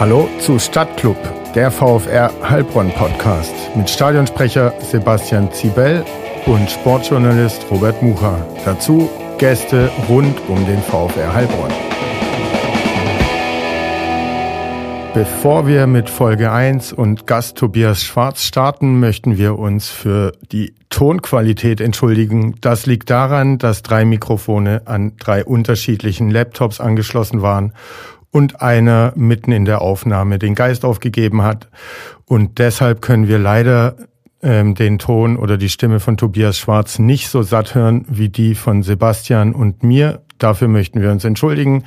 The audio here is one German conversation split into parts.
Hallo zu Stadtclub, der VfR Heilbronn Podcast mit Stadionsprecher Sebastian Zibel und Sportjournalist Robert Mucha. Dazu Gäste rund um den VfR Heilbronn. Bevor wir mit Folge 1 und Gast Tobias Schwarz starten, möchten wir uns für die Tonqualität entschuldigen. Das liegt daran, dass drei Mikrofone an drei unterschiedlichen Laptops angeschlossen waren und einer mitten in der Aufnahme den Geist aufgegeben hat. Und deshalb können wir leider ähm, den Ton oder die Stimme von Tobias Schwarz nicht so satt hören wie die von Sebastian und mir. Dafür möchten wir uns entschuldigen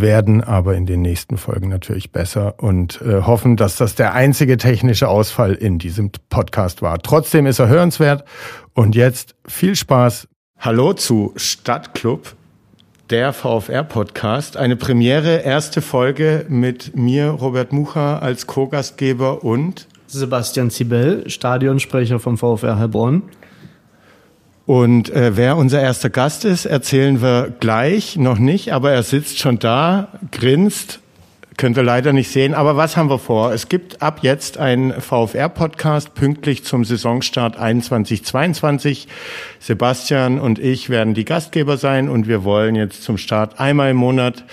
werden aber in den nächsten Folgen natürlich besser und äh, hoffen, dass das der einzige technische Ausfall in diesem Podcast war. Trotzdem ist er hörenswert und jetzt viel Spaß. Hallo zu Stadtclub, der VFR-Podcast. Eine Premiere, erste Folge mit mir, Robert Mucha, als Co-Gastgeber und Sebastian Zibel, Stadionsprecher vom VfR Heilbronn. Und äh, wer unser erster Gast ist, erzählen wir gleich, noch nicht, aber er sitzt schon da, grinst, könnt ihr leider nicht sehen. Aber was haben wir vor? Es gibt ab jetzt einen VFR-Podcast pünktlich zum Saisonstart 21-22. Sebastian und ich werden die Gastgeber sein und wir wollen jetzt zum Start einmal im Monat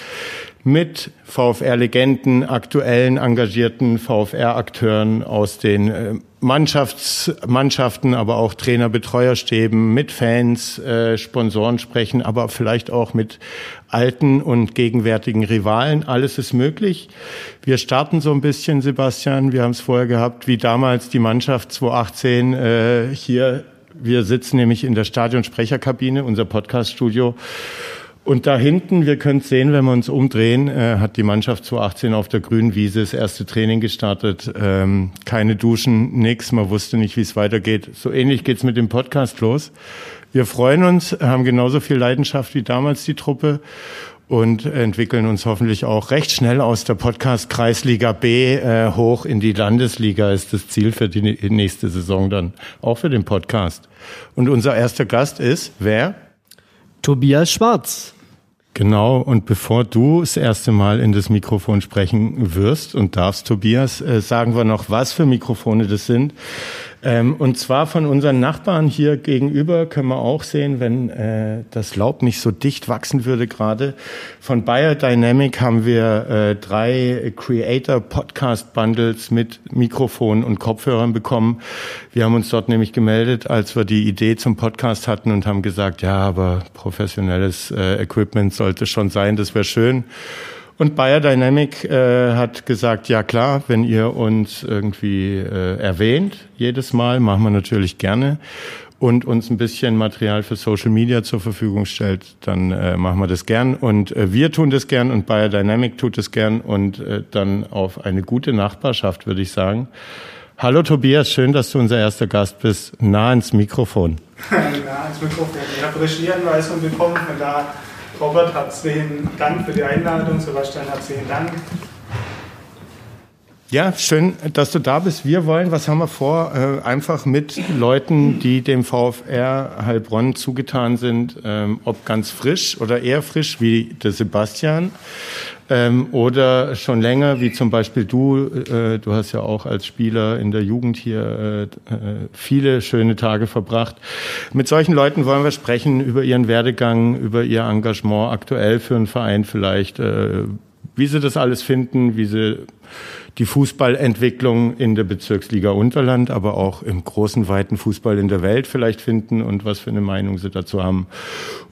mit VfR-Legenden, aktuellen engagierten VfR-Akteuren aus den Mannschafts Mannschaften, aber auch Trainer, Betreuerstäben, mit Fans, äh, Sponsoren sprechen, aber vielleicht auch mit alten und gegenwärtigen Rivalen. Alles ist möglich. Wir starten so ein bisschen, Sebastian. Wir haben es vorher gehabt, wie damals die Mannschaft 2018 äh, hier. Wir sitzen nämlich in der Stadionsprecherkabine, unser Podcaststudio. Und da hinten, wir können es sehen, wenn wir uns umdrehen, äh, hat die Mannschaft 2018 auf der grünen Wiese das erste Training gestartet. Ähm, keine Duschen, nix, man wusste nicht, wie es weitergeht. So ähnlich geht's mit dem Podcast los. Wir freuen uns, haben genauso viel Leidenschaft wie damals die Truppe und entwickeln uns hoffentlich auch recht schnell aus der Podcast Kreisliga B äh, hoch in die Landesliga ist das Ziel für die nächste Saison dann, auch für den Podcast. Und unser erster Gast ist wer? Tobias Schwarz. Genau, und bevor du das erste Mal in das Mikrofon sprechen wirst und darfst, Tobias, äh, sagen wir noch, was für Mikrofone das sind. Ähm, und zwar von unseren Nachbarn hier gegenüber können wir auch sehen, wenn äh, das Laub nicht so dicht wachsen würde gerade. Von Biodynamic haben wir äh, drei Creator Podcast Bundles mit Mikrofon und Kopfhörern bekommen. Wir haben uns dort nämlich gemeldet, als wir die Idee zum Podcast hatten und haben gesagt, ja, aber professionelles äh, Equipment sollte schon sein, das wäre schön. Und Biodynamic äh, hat gesagt, ja klar, wenn ihr uns irgendwie äh, erwähnt, jedes Mal, machen wir natürlich gerne und uns ein bisschen Material für Social Media zur Verfügung stellt, dann äh, machen wir das gern. Und äh, wir tun das gern und Biodynamic tut es gern und äh, dann auf eine gute Nachbarschaft, würde ich sagen. Hallo Tobias, schön, dass du unser erster Gast bist. Nah ins Mikrofon. nah ins Mikrofon. Ich habe Regieanweisung bekommen, von da Robert, herzlichen Dank für die Einladung. Sebastian, herzlichen Dank. Ja, schön, dass du da bist. Wir wollen, was haben wir vor? Äh, einfach mit Leuten, die dem VfR Heilbronn zugetan sind, ähm, ob ganz frisch oder eher frisch wie der Sebastian ähm, oder schon länger, wie zum Beispiel du. Äh, du hast ja auch als Spieler in der Jugend hier äh, viele schöne Tage verbracht. Mit solchen Leuten wollen wir sprechen über ihren Werdegang, über ihr Engagement aktuell für einen Verein vielleicht, wie sie das alles finden, wie sie die Fußballentwicklung in der Bezirksliga Unterland, aber auch im großen, weiten Fußball in der Welt vielleicht finden und was für eine Meinung sie dazu haben.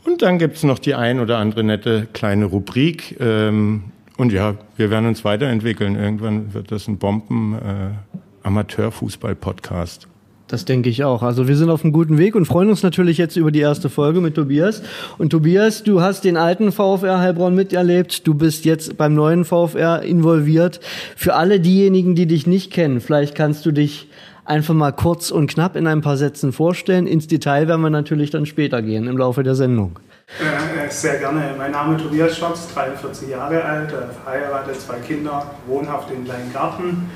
Und dann gibt's noch die ein oder andere nette kleine Rubrik. Ähm, und ja, wir werden uns weiterentwickeln. Irgendwann wird das ein Bomben-Amateurfußball-Podcast. Äh, das denke ich auch. Also wir sind auf einem guten Weg und freuen uns natürlich jetzt über die erste Folge mit Tobias. Und Tobias, du hast den alten VfR Heilbronn miterlebt. Du bist jetzt beim neuen VfR involviert. Für alle diejenigen, die dich nicht kennen, vielleicht kannst du dich einfach mal kurz und knapp in ein paar Sätzen vorstellen. Ins Detail werden wir natürlich dann später gehen im Laufe der Sendung. Äh, sehr gerne. Mein Name ist Tobias Schwarz, 43 Jahre alt, äh, verheiratet, zwei Kinder, wohnhaft in Kleingarten.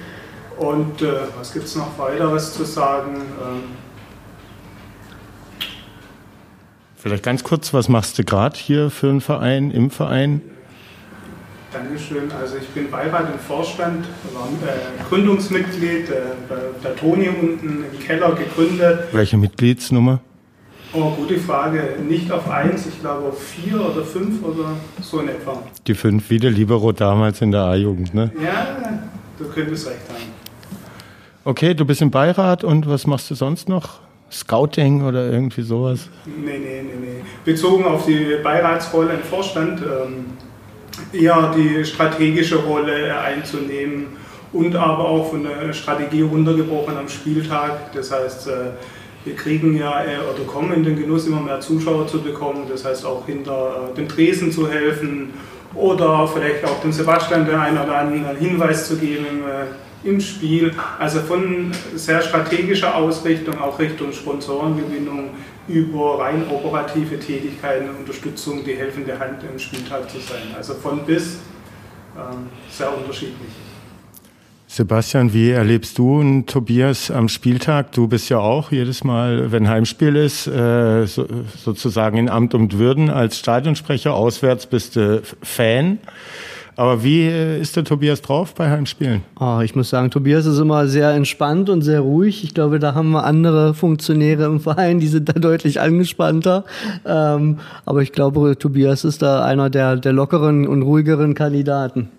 Und äh, was gibt es noch weiteres zu sagen? Ähm Vielleicht ganz kurz, was machst du gerade hier für einen Verein, im Verein? Dankeschön. Also ich bin Beirat im Vorstand, war äh, Gründungsmitglied, äh, der Toni unten im Keller gegründet. Welche Mitgliedsnummer? Oh, gute Frage. Nicht auf eins, ich glaube auf vier oder fünf oder so in etwa. Die fünf, wie der Libero damals in der A-Jugend, ne? Ja, du könntest recht haben. Okay, du bist im Beirat und was machst du sonst noch? Scouting oder irgendwie sowas? Nee, nee, nee, nee. Bezogen auf die Beiratsrolle im Vorstand, ähm, eher die strategische Rolle einzunehmen und aber auch von der Strategie runtergebrochen am Spieltag. Das heißt, äh, wir kriegen ja äh, oder kommen in den Genuss, immer mehr Zuschauer zu bekommen. Das heißt auch hinter äh, den Tresen zu helfen oder vielleicht auch dem Sebastian den einen oder anderen Hinweis zu geben im Spiel. Also von sehr strategischer Ausrichtung, auch Richtung Sponsorengewinnung, über rein operative Tätigkeiten Unterstützung die helfende Hand im Spieltag zu sein. Also von bis ähm, sehr unterschiedlich. Sebastian, wie erlebst du und Tobias am Spieltag? Du bist ja auch jedes Mal, wenn Heimspiel ist, äh, so, sozusagen in Amt und Würden als Stadionsprecher. Auswärts bist du Fan. Aber wie äh, ist der Tobias drauf bei Heimspielen? Oh, ich muss sagen, Tobias ist immer sehr entspannt und sehr ruhig. Ich glaube, da haben wir andere Funktionäre im Verein, die sind da deutlich angespannter. Ähm, aber ich glaube, Tobias ist da einer der, der lockeren und ruhigeren Kandidaten.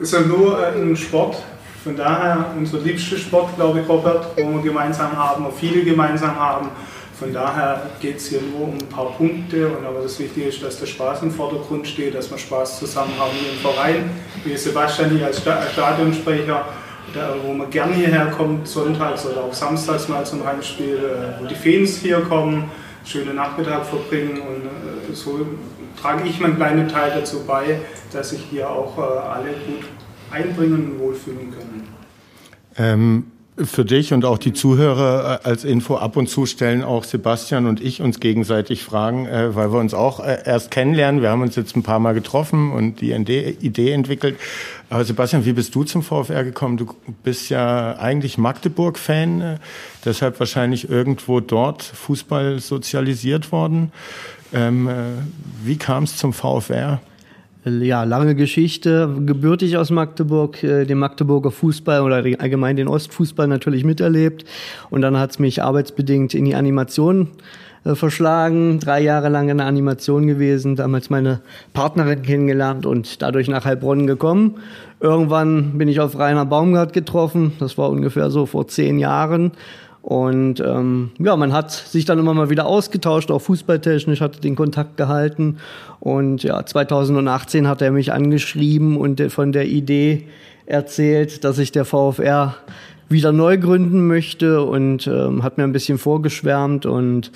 Ist ja nur ein Sport. Von daher unser liebster Sport, glaube ich, Robert, wo wir gemeinsam haben, wo viele gemeinsam haben. Von daher geht es hier nur um ein paar Punkte. Und aber das Wichtige ist, dass der Spaß im Vordergrund steht, dass wir Spaß zusammen haben hier im Verein. Wie Sebastian hier als Stadionsprecher, wo man gerne hierher kommt, sonntags oder auch samstags mal zum Heimspiel, äh, wo die Fans hier kommen, schönen Nachmittag verbringen. Und äh, so trage ich meinen kleinen Teil dazu bei, dass sich hier auch äh, alle gut einbringen und wohlfühlen können. Ähm für dich und auch die Zuhörer äh, als Info ab und zu stellen auch Sebastian und ich uns gegenseitig Fragen, äh, weil wir uns auch äh, erst kennenlernen. Wir haben uns jetzt ein paar Mal getroffen und die Idee entwickelt. Aber Sebastian, wie bist du zum VfR gekommen? Du bist ja eigentlich Magdeburg-Fan, deshalb wahrscheinlich irgendwo dort Fußball sozialisiert worden. Ähm, wie kam es zum VfR? Ja, lange Geschichte, gebürtig aus Magdeburg, äh, den Magdeburger Fußball oder allgemein den Ostfußball natürlich miterlebt. Und dann hat's mich arbeitsbedingt in die Animation äh, verschlagen, drei Jahre lang in der Animation gewesen, damals meine Partnerin kennengelernt und dadurch nach Heilbronn gekommen. Irgendwann bin ich auf Rainer Baumgart getroffen, das war ungefähr so vor zehn Jahren. Und ähm, ja, man hat sich dann immer mal wieder ausgetauscht, auch fußballtechnisch, hatte den Kontakt gehalten. Und ja, 2018 hat er mich angeschrieben und von der Idee erzählt, dass ich der VfR wieder neu gründen möchte und ähm, hat mir ein bisschen vorgeschwärmt. Und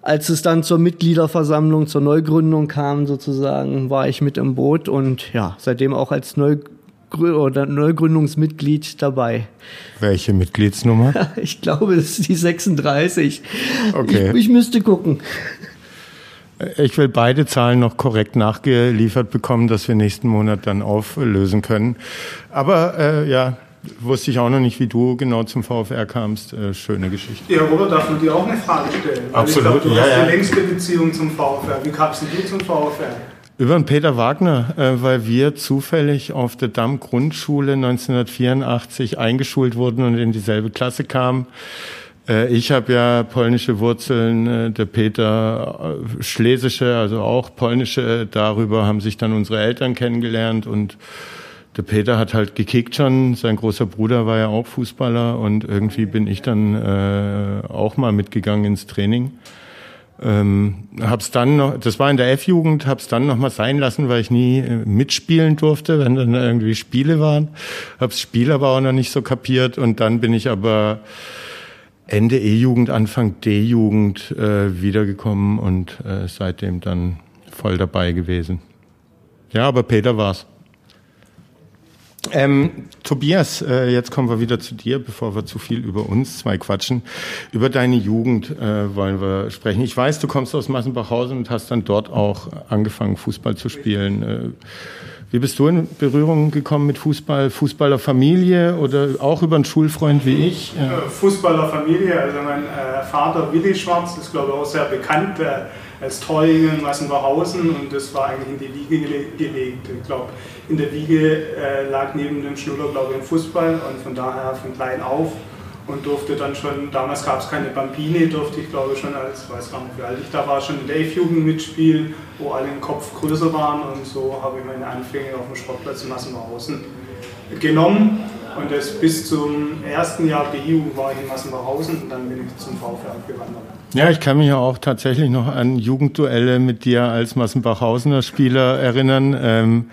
als es dann zur Mitgliederversammlung, zur Neugründung kam sozusagen, war ich mit im Boot und ja, seitdem auch als Neugründung oder Neugründungsmitglied dabei. Welche Mitgliedsnummer? Ich glaube, das ist die 36. Okay. Ich, ich müsste gucken. Ich will beide Zahlen noch korrekt nachgeliefert bekommen, dass wir nächsten Monat dann auflösen können. Aber äh, ja, wusste ich auch noch nicht, wie du genau zum VfR kamst. Äh, schöne Geschichte. Ja, Robert, darf man dir auch eine Frage stellen? Absolut. ich glaub, du ja, hast ja. die längste Beziehung zum VfR. Wie kamst du zum VfR? Über den Peter Wagner, äh, weil wir zufällig auf der Damm Grundschule 1984 eingeschult wurden und in dieselbe Klasse kamen. Äh, ich habe ja polnische Wurzeln, äh, der Peter schlesische, also auch polnische. Darüber haben sich dann unsere Eltern kennengelernt und der Peter hat halt gekickt schon. Sein großer Bruder war ja auch Fußballer und irgendwie bin ich dann auch mal mitgegangen ins Training. Ähm, hab's dann noch, das war in der F-Jugend, hab's dann noch mal sein lassen, weil ich nie äh, mitspielen durfte, wenn dann irgendwie Spiele waren. Hab's Spiel aber auch noch nicht so kapiert und dann bin ich aber Ende E-Jugend, Anfang D-Jugend äh, wiedergekommen und äh, seitdem dann voll dabei gewesen. Ja, aber Peter war's. Ähm, Tobias, äh, jetzt kommen wir wieder zu dir, bevor wir zu viel über uns zwei quatschen. Über deine Jugend äh, wollen wir sprechen. Ich weiß, du kommst aus Massenbachhausen und hast dann dort auch angefangen, Fußball zu spielen. Äh, wie bist du in Berührung gekommen mit Fußball? Fußballerfamilie oder auch über einen Schulfreund wie ich? Ja. Fußballerfamilie, also mein äh, Vater Willi Schwarz ist glaube ich auch sehr bekannt. Äh, als Torjäger in Massenbachhausen und das war eigentlich in die Wiege gelegt. Ich glaube, in der Wiege äh, lag neben dem Schnuller, glaube ich, ein Fußball und von daher von klein auf und durfte dann schon, damals gab es keine Bambini, durfte ich glaube schon als, weiß gar nicht wie alt ich da war, schon in der F-Jugend mitspielen, wo alle im Kopf größer waren und so habe ich meine Anfänge auf dem Sportplatz in Massenbachhausen genommen und das bis zum ersten Jahr BU war ich in Massenbachhausen und dann bin ich zum VfR gewandert. Ja, ich kann mich ja auch tatsächlich noch an Jugendduelle mit dir als Massenbachhausener Spieler erinnern. Ähm,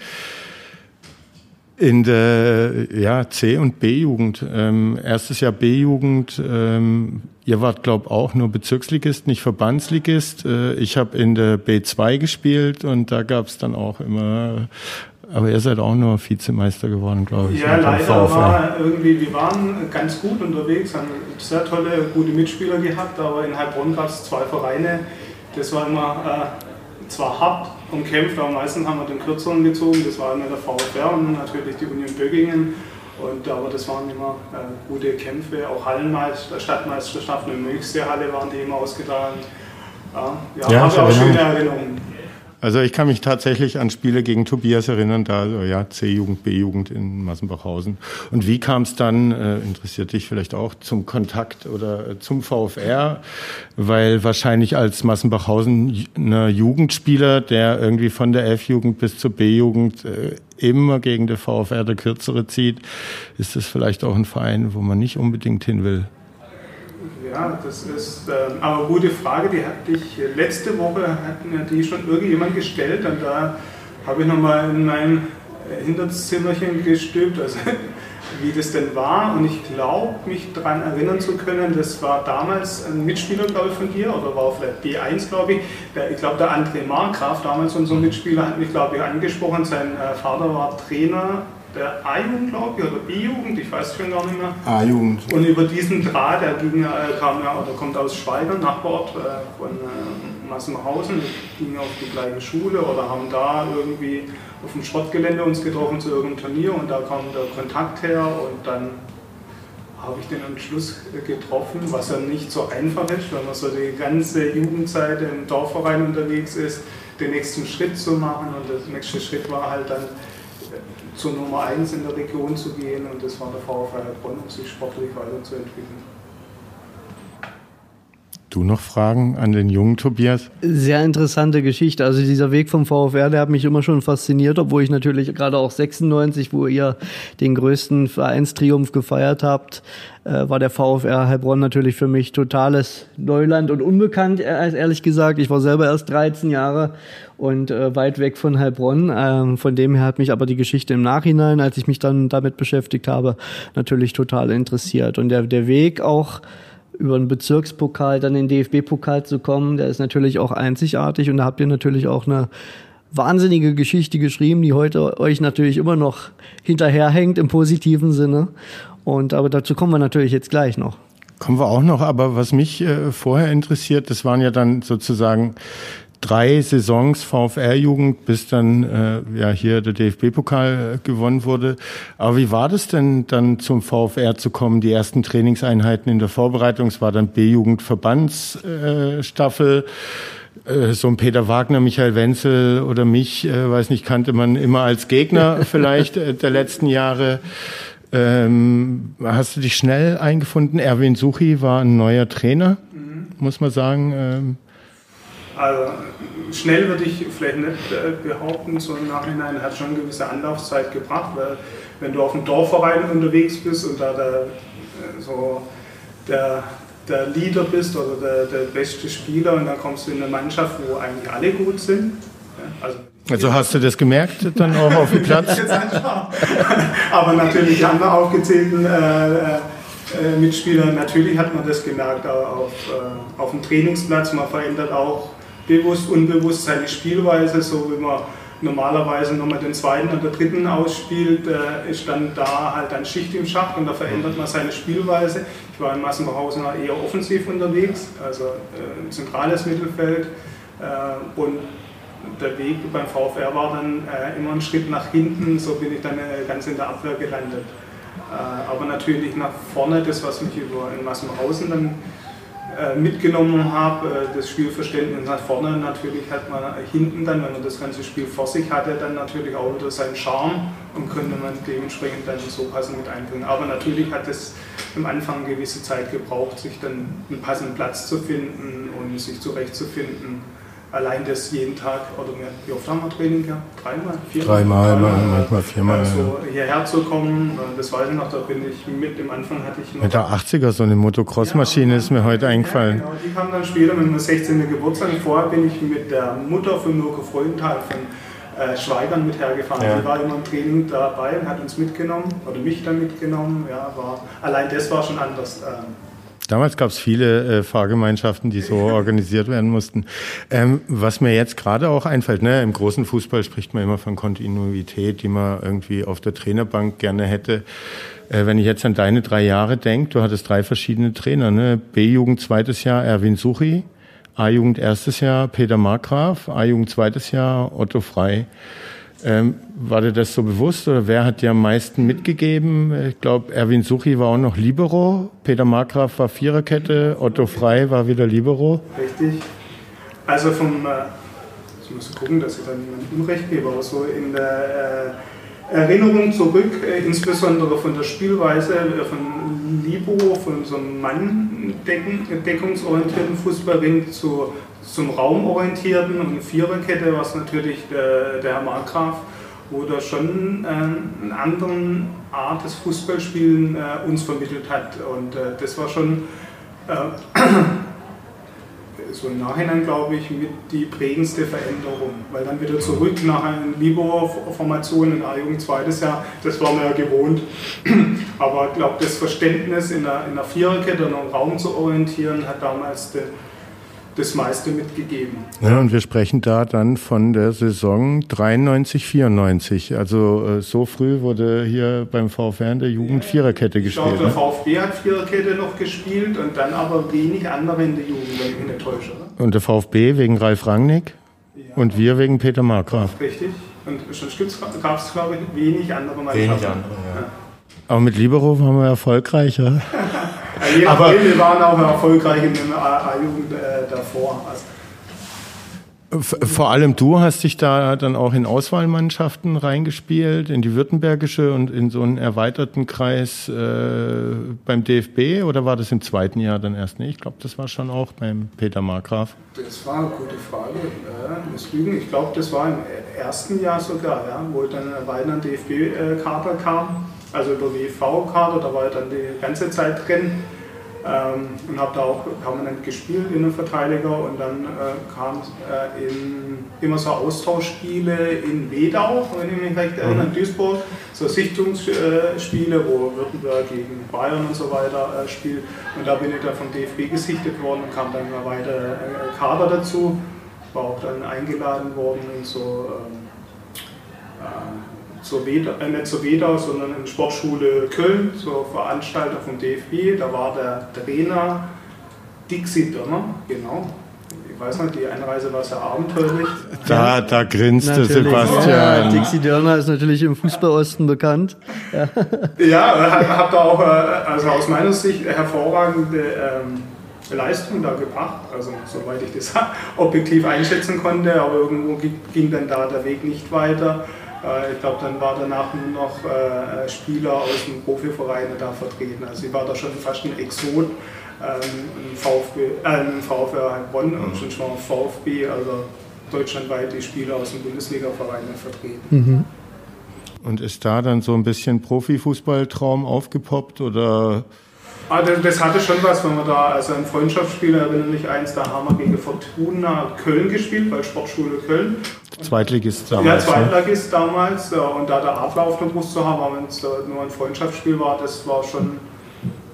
in der ja, C- und B-Jugend. Ähm, erstes Jahr B-Jugend. Ähm, ihr wart, glaube auch nur Bezirksligist, nicht Verbandsligist. Äh, ich habe in der B2 gespielt und da gab es dann auch immer aber ihr seid auch nur Vizemeister geworden, glaube ich. Ja, leider war irgendwie, wir waren ganz gut unterwegs, haben sehr tolle, gute Mitspieler gehabt, aber in Heilbronn gab es zwei Vereine. Das war immer äh, zwar hart umkämpft, aber meistens haben wir den kürzeren gezogen. Das war immer der VfR und natürlich die Union Bögingen. Und, aber das waren immer äh, gute Kämpfe, auch Hallenmeister, Stadtmeisterschaften in der Halle waren die immer ausgetragen. Ja, ja, ja habe auch schöne Erinnerungen. Also ich kann mich tatsächlich an Spiele gegen Tobias erinnern, da ja C-Jugend, B-Jugend in Massenbachhausen. Und wie kam es dann, äh, interessiert dich vielleicht auch, zum Kontakt oder äh, zum VfR? Weil wahrscheinlich als Massenbachhausener Jugendspieler, der irgendwie von der F-Jugend bis zur B-Jugend äh, immer gegen den VfR der Kürzere zieht, ist das vielleicht auch ein Verein, wo man nicht unbedingt hin will. Ja, das ist äh, aber eine gute Frage, die hatte ich letzte Woche, hat mir die schon irgendjemand gestellt und da habe ich nochmal in mein Hinterzimmerchen gestülpt, also wie das denn war und ich glaube, mich daran erinnern zu können, das war damals ein Mitspieler, glaube ich, von dir oder war vielleicht B1, glaube ich. Der, ich glaube, der André Markgraf, damals unser Mitspieler, hat mich, glaube ich, angesprochen. Sein äh, Vater war Trainer der A-Jugend, glaube ich, oder B-Jugend, ich weiß schon gar nicht mehr. A-Jugend. Und über diesen Draht, der ging, äh, kam ja, oder kommt aus Schweigern, Nachbarort äh, von äh, Massenhausen, gingen auf die gleiche Schule oder haben da irgendwie auf dem Schrottgelände uns getroffen zu irgendeinem Turnier und da kam der Kontakt her und dann habe ich den Entschluss getroffen, was ja nicht so einfach ist, wenn man so die ganze Jugendzeit im Dorfverein unterwegs ist, den nächsten Schritt zu machen und der nächste Schritt war halt dann zur Nummer 1 in der Region zu gehen und das war der VfL Heilbronn, um sich sportlich weiterzuentwickeln. Du noch Fragen an den jungen Tobias? Sehr interessante Geschichte. Also dieser Weg vom VfR, der hat mich immer schon fasziniert, obwohl ich natürlich gerade auch 96, wo ihr den größten Vereinstriumph gefeiert habt, äh, war der VfR Heilbronn natürlich für mich totales Neuland und unbekannt, äh, ehrlich gesagt. Ich war selber erst 13 Jahre und äh, weit weg von Heilbronn. Ähm, von dem her hat mich aber die Geschichte im Nachhinein, als ich mich dann damit beschäftigt habe, natürlich total interessiert. Und der, der Weg auch über einen Bezirkspokal dann in den DFB-Pokal zu kommen, der ist natürlich auch einzigartig und da habt ihr natürlich auch eine wahnsinnige Geschichte geschrieben, die heute euch natürlich immer noch hinterherhängt im positiven Sinne. Und aber dazu kommen wir natürlich jetzt gleich noch. Kommen wir auch noch, aber was mich äh, vorher interessiert, das waren ja dann sozusagen drei Saisons VfR-Jugend, bis dann äh, ja hier der DFB-Pokal äh, gewonnen wurde. Aber wie war das denn dann zum VfR zu kommen? Die ersten Trainingseinheiten in der Vorbereitung, es war dann B-Jugend-Verbandsstaffel. Äh, so ein Peter Wagner, Michael Wenzel oder mich, äh, weiß nicht, kannte man immer als Gegner vielleicht äh, der letzten Jahre. Ähm, hast du dich schnell eingefunden? Erwin Suchi war ein neuer Trainer, mhm. muss man sagen. Ähm, also schnell würde ich vielleicht nicht äh, behaupten, so im Nachhinein hat schon eine gewisse Anlaufzeit gebracht, weil wenn du auf dem Dorfverein unterwegs bist und da der, äh, so der, der Leader bist oder der, der beste Spieler und dann kommst du in eine Mannschaft, wo eigentlich alle gut sind. Also, also hast du das gemerkt dann auch auf dem Platz? Aber natürlich haben wir aufgezählten äh, äh Mitspieler, natürlich hat man das gemerkt auf, äh, auf dem Trainingsplatz. Man verändert auch bewusst, unbewusst seine Spielweise, so wie man normalerweise nochmal den zweiten oder dritten ausspielt, äh, ist dann da halt ein Schicht im Schacht und da verändert man seine Spielweise. Ich war in Massenbachhausen eher offensiv unterwegs, also äh, zentrales Mittelfeld äh, und der Weg beim VfR war dann äh, immer ein Schritt nach hinten, so bin ich dann äh, ganz in der Abwehr gelandet. Äh, aber natürlich nach vorne, das was mich über in Massenhausen dann mitgenommen habe, äh, das Spielverständnis hat vorne natürlich hat man hinten dann, wenn man das ganze Spiel vor sich hatte, dann natürlich auch wieder seinen Charme und könnte man dementsprechend dann so passend mit einbringen. Aber natürlich hat es am Anfang eine gewisse Zeit gebraucht, sich dann einen passenden Platz zu finden und sich zurechtzufinden allein das jeden Tag, oder wie oft haben wir Training gehabt? Dreimal? Viermal? Dreimal, Dreimal manchmal viermal. Also hierher zu kommen, das weiß ich noch, da bin ich mit, im Anfang hatte ich noch... Mit der 80er, so eine Motocross-Maschine ja, ist mir heute eingefallen. Ja, genau, die kam dann später mit meinem 16. Geburtstag. Vorher bin ich mit der Mutter von Mirko Freudenthal von äh, Schweigern mit hergefahren. Ja. Die war immer im Training dabei und hat uns mitgenommen, oder mich dann mitgenommen. Ja, war, allein das war schon anders. Äh, Damals gab es viele äh, Fahrgemeinschaften, die so organisiert werden mussten. Ähm, was mir jetzt gerade auch einfällt, ne, im großen Fußball spricht man immer von Kontinuität, die man irgendwie auf der Trainerbank gerne hätte. Äh, wenn ich jetzt an deine drei Jahre denke, du hattest drei verschiedene Trainer, ne? B-Jugend zweites Jahr Erwin Suchi, A-Jugend erstes Jahr Peter Markgraf, A-Jugend zweites Jahr Otto Frei. Ähm, war dir das so bewusst oder wer hat dir am meisten mitgegeben? Ich glaube, Erwin Suchi war auch noch Libero, Peter Markgraf war Viererkette, Otto Frei war wieder Libero. Richtig. Also vom, äh, ich muss gucken, dass ich da niemandem Unrecht gebe, aber so in der äh, Erinnerung zurück, äh, insbesondere von der Spielweise äh, von Libero, von so einem Mann-deckungsorientierten Fußballring zu zum Raumorientierten und Viererkette, was natürlich der, der Herr Markgraf oder schon äh, eine andere Art des Fußballspielen äh, uns vermittelt hat. Und äh, das war schon äh, so im Nachhinein, glaube ich, mit die prägendste Veränderung. Weil dann wieder zurück nach einer Libor-Formation in A-Jugend zweites Jahr, das war man ja gewohnt. Aber ich glaube, das Verständnis in der, in der Viererkette und im Raum zu orientieren, hat damals der das meiste mitgegeben. Ja, und wir sprechen da dann von der Saison 93, 94. Also äh, so früh wurde hier beim VfR in der Jugend ja, Viererkette gespielt. Ich glaube, der ne? VfB hat Viererkette noch gespielt und dann aber wenig andere in der Jugend, wenn ich mich nicht täusche. Oder? Und der VfB wegen Ralf Rangnick ja. und wir wegen Peter Markgraf. Richtig. Und schon gab es, glaube ich, wenig andere Mannschaften. Wenig andere, ja. Aber mit Libero waren wir erfolgreicher. Ja, aber wir waren auch erfolgreich in der A-Jugend äh, davor. Also. Vor allem du hast dich da dann auch in Auswahlmannschaften reingespielt, in die württembergische und in so einen erweiterten Kreis äh, beim DFB oder war das im zweiten Jahr dann erst nicht? Ich glaube, das war schon auch beim Peter Markgraf. Das war eine gute Frage. Ja, Ich glaube, das war im ersten Jahr sogar, ja, wo dann ein erweiterter DFB-Kader kam also über WV-Kader, da war ich dann die ganze Zeit drin ähm, und habe da auch permanent gespielt, in Innenverteidiger und dann äh, kam äh, immer so Austauschspiele in Wedau, wenn ich mich recht erinnere, in mhm. Duisburg, so Sichtungsspiele, wo Württemberg gegen Bayern und so weiter äh, spielt und da bin ich dann vom DFB gesichtet worden und kam dann immer weiter äh, Kader dazu, war auch dann eingeladen worden in so ähm, äh, zur Weda, äh, nicht zur Wedau, sondern in Sportschule Köln, zur Veranstaltung vom DFB. Da war der Trainer Dixie Dörner, genau. Ich weiß nicht, die Einreise war sehr abenteuerlich. Da, da grinste natürlich, Sebastian. Ja, Dixie Dörner ist natürlich im Fußballosten bekannt. Ja, ja habe da auch, äh, also aus meiner Sicht, hervorragende ähm, Leistung da gebracht, also soweit ich das objektiv einschätzen konnte, aber irgendwo ging dann da der Weg nicht weiter. Äh, ich glaube, dann war danach nur noch äh, Spieler aus dem Profiverein da vertreten. Also sie war da schon fast ein Exot. Ähm, VfB, äh, VfR halt Bonn mhm. und schon mal VfB, also deutschlandweit die Spieler aus dem Bundesliga-Verein vertreten. Mhm. Und ist da dann so ein bisschen Profifußballtraum aufgepoppt oder Ah, das, das, hatte schon was, wenn man da, also ein Freundschaftsspiel, erinnere mich eins, da haben wir gegen Fortuna Köln gespielt, bei Sportschule Köln. Zweitligist damals. Ja, ne? Zweitligist ne? damals. Und da der Adler auf der Brust zu haben, wenn es nur ein Freundschaftsspiel war, das war schon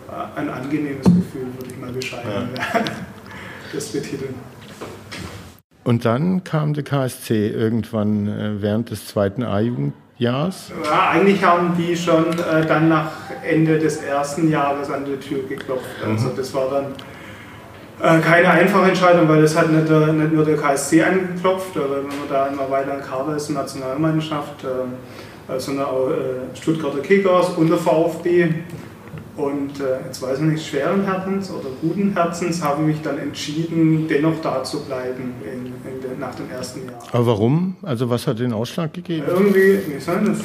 äh, ein angenehmes Gefühl, würde ich mal beschreiben. Ja. das betiteln. Und dann kam der KSC irgendwann äh, während des zweiten A-Jugend Jahres? Ja, eigentlich haben die schon äh, dann nach Ende des ersten Jahres an die Tür geklopft. Also mhm. das war dann äh, keine einfache Entscheidung, weil das hat nicht, äh, nicht nur der KSC angeklopft, aber wenn man da immer weiter Kader ist, Nationalmannschaft, äh, sondern auch äh, Stuttgarter Kickers und der VfB. Und äh, jetzt weiß ich nicht, schweren Herzens oder guten Herzens habe ich mich dann entschieden, dennoch da zu bleiben in, in den, nach dem ersten Jahr. Aber warum? Also was hat den Ausschlag gegeben? Irgendwie, wie soll das?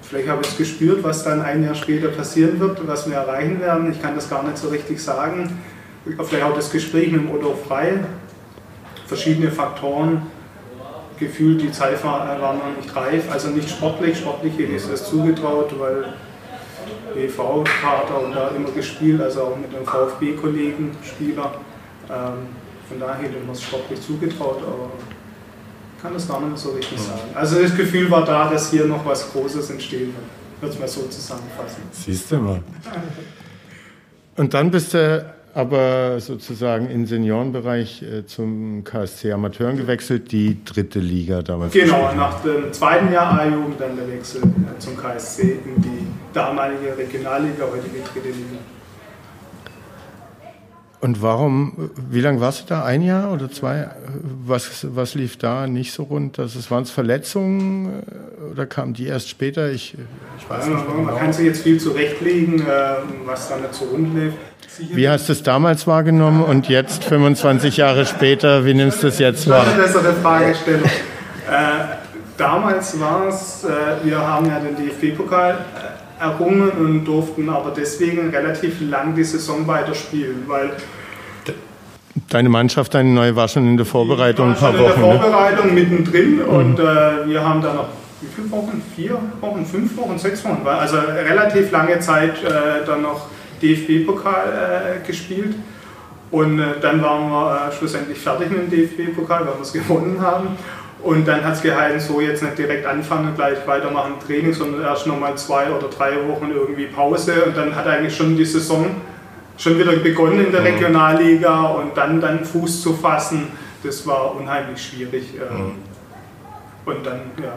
Vielleicht habe ich es gespürt, was dann ein Jahr später passieren wird, was wir erreichen werden. Ich kann das gar nicht so richtig sagen. Vielleicht auch das Gespräch mit dem Otto Frei. Verschiedene Faktoren. Gefühlt, die Zeit war, war noch nicht reif. Also nicht sportlich. Sportlich hätte ich es zugetraut, weil EV-Kader und da immer gespielt, also auch mit einem VfB-Kollegen, Spieler. Ähm, von daher hätte man es sportlich zugetraut, aber kann das gar nicht so richtig sagen. Also das Gefühl war da, dass hier noch was Großes entstehen wird. Würde es mal so zusammenfassen. Siehst du mal. Und dann bist du aber sozusagen im Seniorenbereich äh, zum KSC Amateuren gewechselt, die dritte Liga damals. Genau, nach dem zweiten Jahr A-Jugend dann der Wechsel äh, zum KSC in die damalige Regionalliga, heutige dritte Liga. Und warum, wie lange warst du da? Ein Jahr oder zwei? Was, was lief da nicht so rund? Das waren es Verletzungen äh, oder kamen die erst später? Ich, ich weiß nicht. Man genau. kann sich jetzt viel zurechtlegen, äh, was da nicht so rund lief. Wie hast du es damals wahrgenommen und jetzt, 25 Jahre später, wie nimmst du es jetzt wahr? Das ist eine bessere Fragestellung. Äh, damals war es, äh, wir haben ja den DFB-Pokal äh, errungen und durften aber deswegen relativ lang die Saison weiterspielen, weil Deine Mannschaft, deine neue war schon in der Vorbereitung ein paar Wochen. in der Ne? Vorbereitung mittendrin und äh, wir haben dann noch wie viele Wochen? Vier Wochen, fünf Wochen, sechs Wochen, also relativ lange Zeit äh, dann noch DFB-Pokal äh, gespielt. Und äh, dann waren wir äh, schlussendlich fertig mit dem DFB-Pokal, weil wir es gewonnen haben. Und dann hat es geheißen, so jetzt nicht direkt anfangen und gleich weitermachen Training, sondern erst nochmal zwei oder drei Wochen irgendwie Pause. Und dann hat eigentlich schon die Saison schon wieder begonnen in der Regionalliga und dann, dann Fuß zu fassen, das war unheimlich schwierig. ähm, Und dann, ja.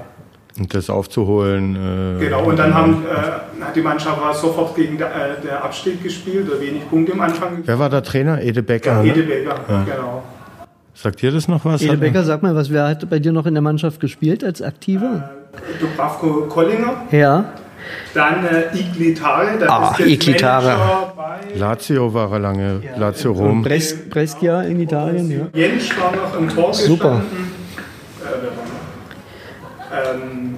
Und das aufzuholen. Äh, Genau, und dann haben, äh, hat die Mannschaft sofort gegen der, äh, der Abstieg gespielt, oder wenig Punkte am Anfang. Wer war der Trainer? Ede Becker. Ja, ne? Edebecker, genau. Sagt dir das noch was? Ede Hat- Becker, sag mal, was, wer hat bei dir noch in der Mannschaft gespielt als Aktiver? Dubravko Kollinger, Ja. dann äh, Iglitare, der Ah, Iglitare. Lazio war er lange, Lazio Rom. Bres Brescia in Italien, ja. Jens war noch im Tor Super. gestanden. Äh, wer war noch? Ähm,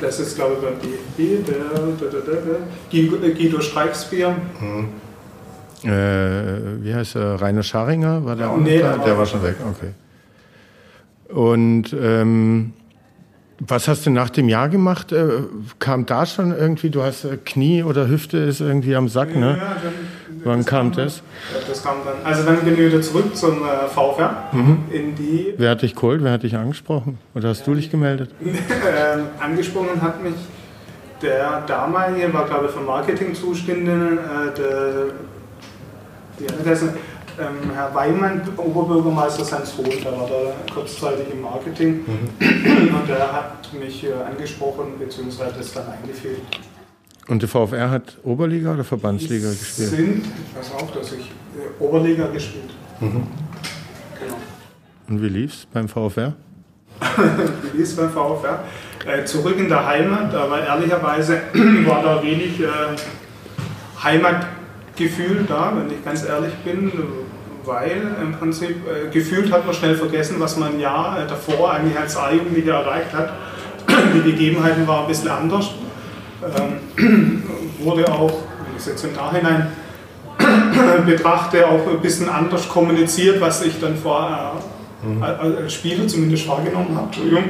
das ist, glaube ich, beim DFB, der, der, der, der, der Guido, äh, Streichsbier. Äh, wie heißt er? Rainer Scharinger? War der auch Nee, da? der war Der war schon weg, okay. Und ähm, was hast du nach dem Jahr gemacht? Äh, kam da schon irgendwie, du hast äh, Knie oder Hüfte ist irgendwie am Sack, ne? Ja, dann, Wann kam dann- das? Das kam dann. Also dann bin ich wieder zurück zum äh, VfR Mhm. in die Wer hat dich geholt? Wer hat dich angesprochen? Oder hast du dich gemeldet? ähm, angesprochen hat mich der damalige, war glaube ich für Marketing zuständig, äh, der, das, ähm, Herr Weimann, Oberbürgermeister sein Sohn, der war da kurzzeitig im Marketing und der hat mich äh, angesprochen bzw. das dann eingefehlt. Und der VfR hat Oberliga oder Verbandsliga gespielt? Sind, ich weiß auch, dass ich äh, Oberliga gespielt. Mhm. Genau. Und wie lief's beim VfR? Wie ist beim VfR? Äh, zurück in der Heimat, aber ehrlicherweise war da wenig äh, Heimatgefühl da, wenn ich ganz ehrlich bin, weil im Prinzip äh, gefühlt hat man schnell vergessen, was man Jahr äh, davor eigentlich als A-Jugendlicher erreicht hat. Die Gegebenheiten waren ein bisschen anders. Ähm, wurde auch, wenn ich es jetzt im Nachhinein betrachte, auch ein bisschen anders kommuniziert, was ich dann vorher äh, als Spieler zumindest wahrgenommen habe. Entschuldigung.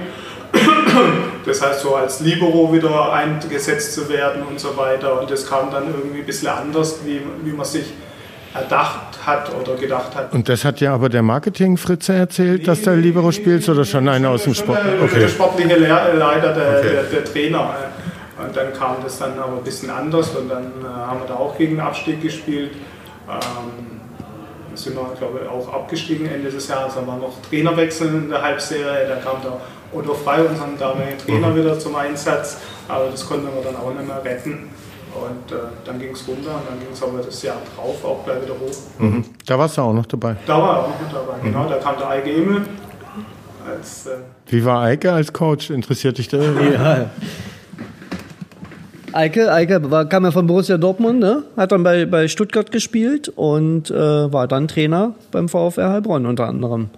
Das heißt, so als Libero wieder eingesetzt zu werden und so weiter. Und das kam dann irgendwie ein bisschen anders, wie, wie man sich erdacht hat oder gedacht hat. Und das hat ja aber der Marketing-Fritze erzählt, dass der Libero spielst oder schon einer aus dem Sport? Der, Okay. der sportliche Lehr- Leiter, der, Okay. der, der Trainer. Und dann kam das dann aber ein bisschen anders und dann äh, haben wir da auch gegen den Abstieg gespielt. Ähm, sind wir, glaube ich, auch abgestiegen Ende des Jahres. Dann war noch Trainerwechsel in der Halbserie. Da kam der Otto Frei, unser damaliger Trainer, Mhm. wieder zum Einsatz. Aber das konnten wir dann auch nicht mehr retten. Und äh, dann ging es runter und dann ging es aber das Jahr drauf auch gleich wieder hoch. Mhm. Da warst du auch noch dabei. Da war er auch noch mit dabei. Mhm. Genau, da kam der Eike Emel als äh, Wie war Eike als Coach? Interessiert dich der? Ja, Eike, Eike war, kam ja von Borussia Dortmund, ne? hat dann bei, bei Stuttgart gespielt und äh, war dann Trainer beim VfR Heilbronn unter anderem.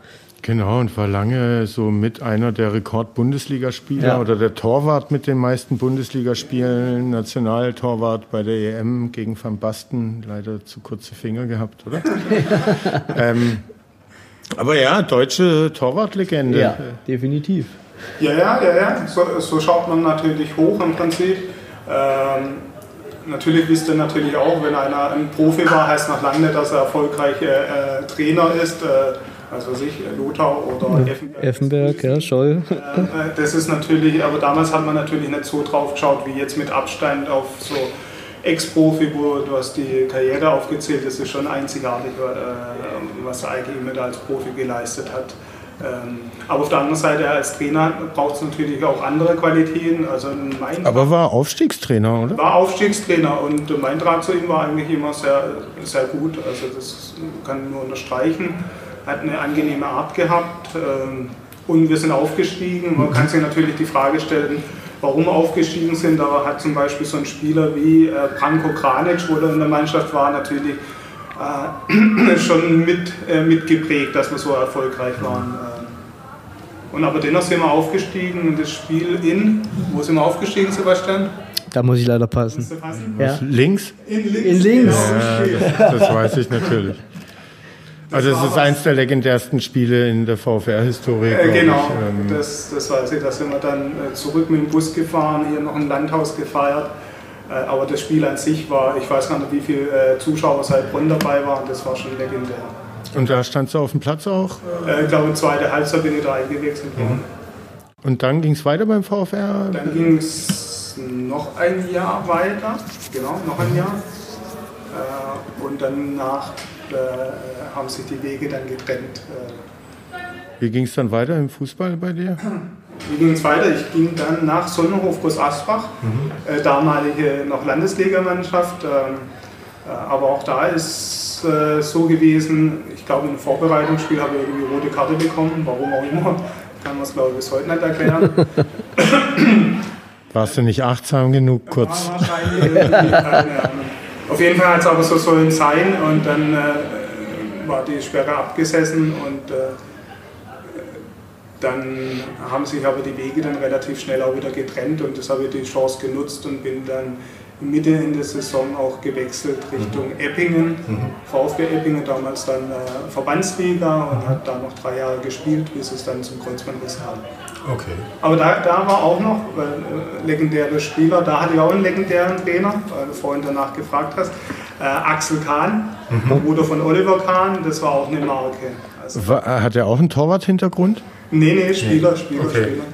Genau, und war lange so mit einer der Rekord-Bundesligaspieler Ja. oder der Torwart mit den meisten Bundesligaspielen, Nationaltorwart bei der EM gegen Van Basten, leider zu kurze Finger gehabt, oder? ähm, aber ja, deutsche Torwartlegende. Ja, definitiv. Ja, ja, ja, ja. So, so schaut man natürlich hoch im Prinzip. Ähm, natürlich wisst ihr natürlich auch, wenn einer ein Profi war, heißt noch lange nicht, dass er erfolgreich äh, äh, Trainer ist. Äh, also sich Lothar oder Effenberg. Effenberg, ja, Scholl. Äh, das ist natürlich, aber damals hat man natürlich nicht so drauf geschaut wie jetzt mit Abstand auf so Ex-Profi, wo du hast die Karriere aufgezählt, das ist schon einzigartig, äh, was der immer da als Profi geleistet hat. Ähm, aber auf der anderen Seite als Trainer braucht es natürlich auch andere Qualitäten. Also mein Aber war Aufstiegstrainer, oder? war Aufstiegstrainer und mein Draht zu ihm war eigentlich immer sehr, sehr gut. Also das kann ich nur unterstreichen. Hat eine angenehme Art gehabt ähm, und wir sind aufgestiegen. Man kann sich natürlich die Frage stellen, warum wir aufgestiegen sind. Da hat zum Beispiel so ein Spieler wie äh, Branko Kranic, wo er in der Mannschaft war, natürlich äh, schon mit, äh, mitgeprägt, dass wir so erfolgreich waren. Ähm, Und aber dennoch sind wir aufgestiegen und das Spiel in, wo sind wir aufgestiegen, Sebastian? Da muss ich leider passen. Fassen? Ja. Links? In links. In links. Genau. Ja, das, das weiß ich natürlich. Also es ist eins der legendärsten Spiele in der VfR-Historie. Äh, genau, ich. Ähm, das, das weiß ich. Da sind wir dann äh, zurück mit dem Bus gefahren, hier noch ein Landhaus gefeiert. Äh, aber das Spiel an sich war, ich weiß gar nicht, wie viele äh, Zuschauer aus Heilbronn dabei waren, das war schon legendär. Und da standst du auf dem Platz auch. Äh, ich glaube, zweite Halbzeit bin ich da eingewechselt worden. Und dann ging es weiter beim VfR. Dann ging es noch ein Jahr weiter, genau, noch ein Jahr. Und danach äh, haben sich die Wege dann getrennt. Äh, Wie ging es dann weiter im Fußball bei dir? Wie ging es weiter? Ich ging dann nach Sonnenhof Groß Asbach, äh, damalige noch Landesligamannschaft. Ähm, äh, aber auch da ist äh, so gewesen, ich glaube, im Vorbereitungsspiel habe ich irgendwie rote Karte bekommen, warum auch immer. Kann man es, glaube ich, bis heute nicht erklären. Warst du nicht achtsam genug kurz? War wahrscheinlich keine Ahnung. Auf jeden Fall hat es aber so sollen sein und dann äh, war die Sperre abgesessen und äh, dann haben sich aber die Wege dann relativ schnell auch wieder getrennt und das habe ich die Chance genutzt und bin dann Mitte in der Saison auch gewechselt Richtung Eppingen, VfB Eppingen, damals dann äh, Verbandsliga und habe da noch drei Jahre gespielt, bis es dann zum Kreuzbandriss kam. Okay. Aber da, da war auch noch äh, legendäre Spieler, da hatte ich auch einen legendären Trainer, weil du vorhin danach gefragt hast. Äh, Axel Kahn, Bruder von Oliver Kahn, das war auch eine Marke. Also, War, hat er auch einen Torwart-Hintergrund? nee, nee, Spieler, Spieler, Okay. Spieler.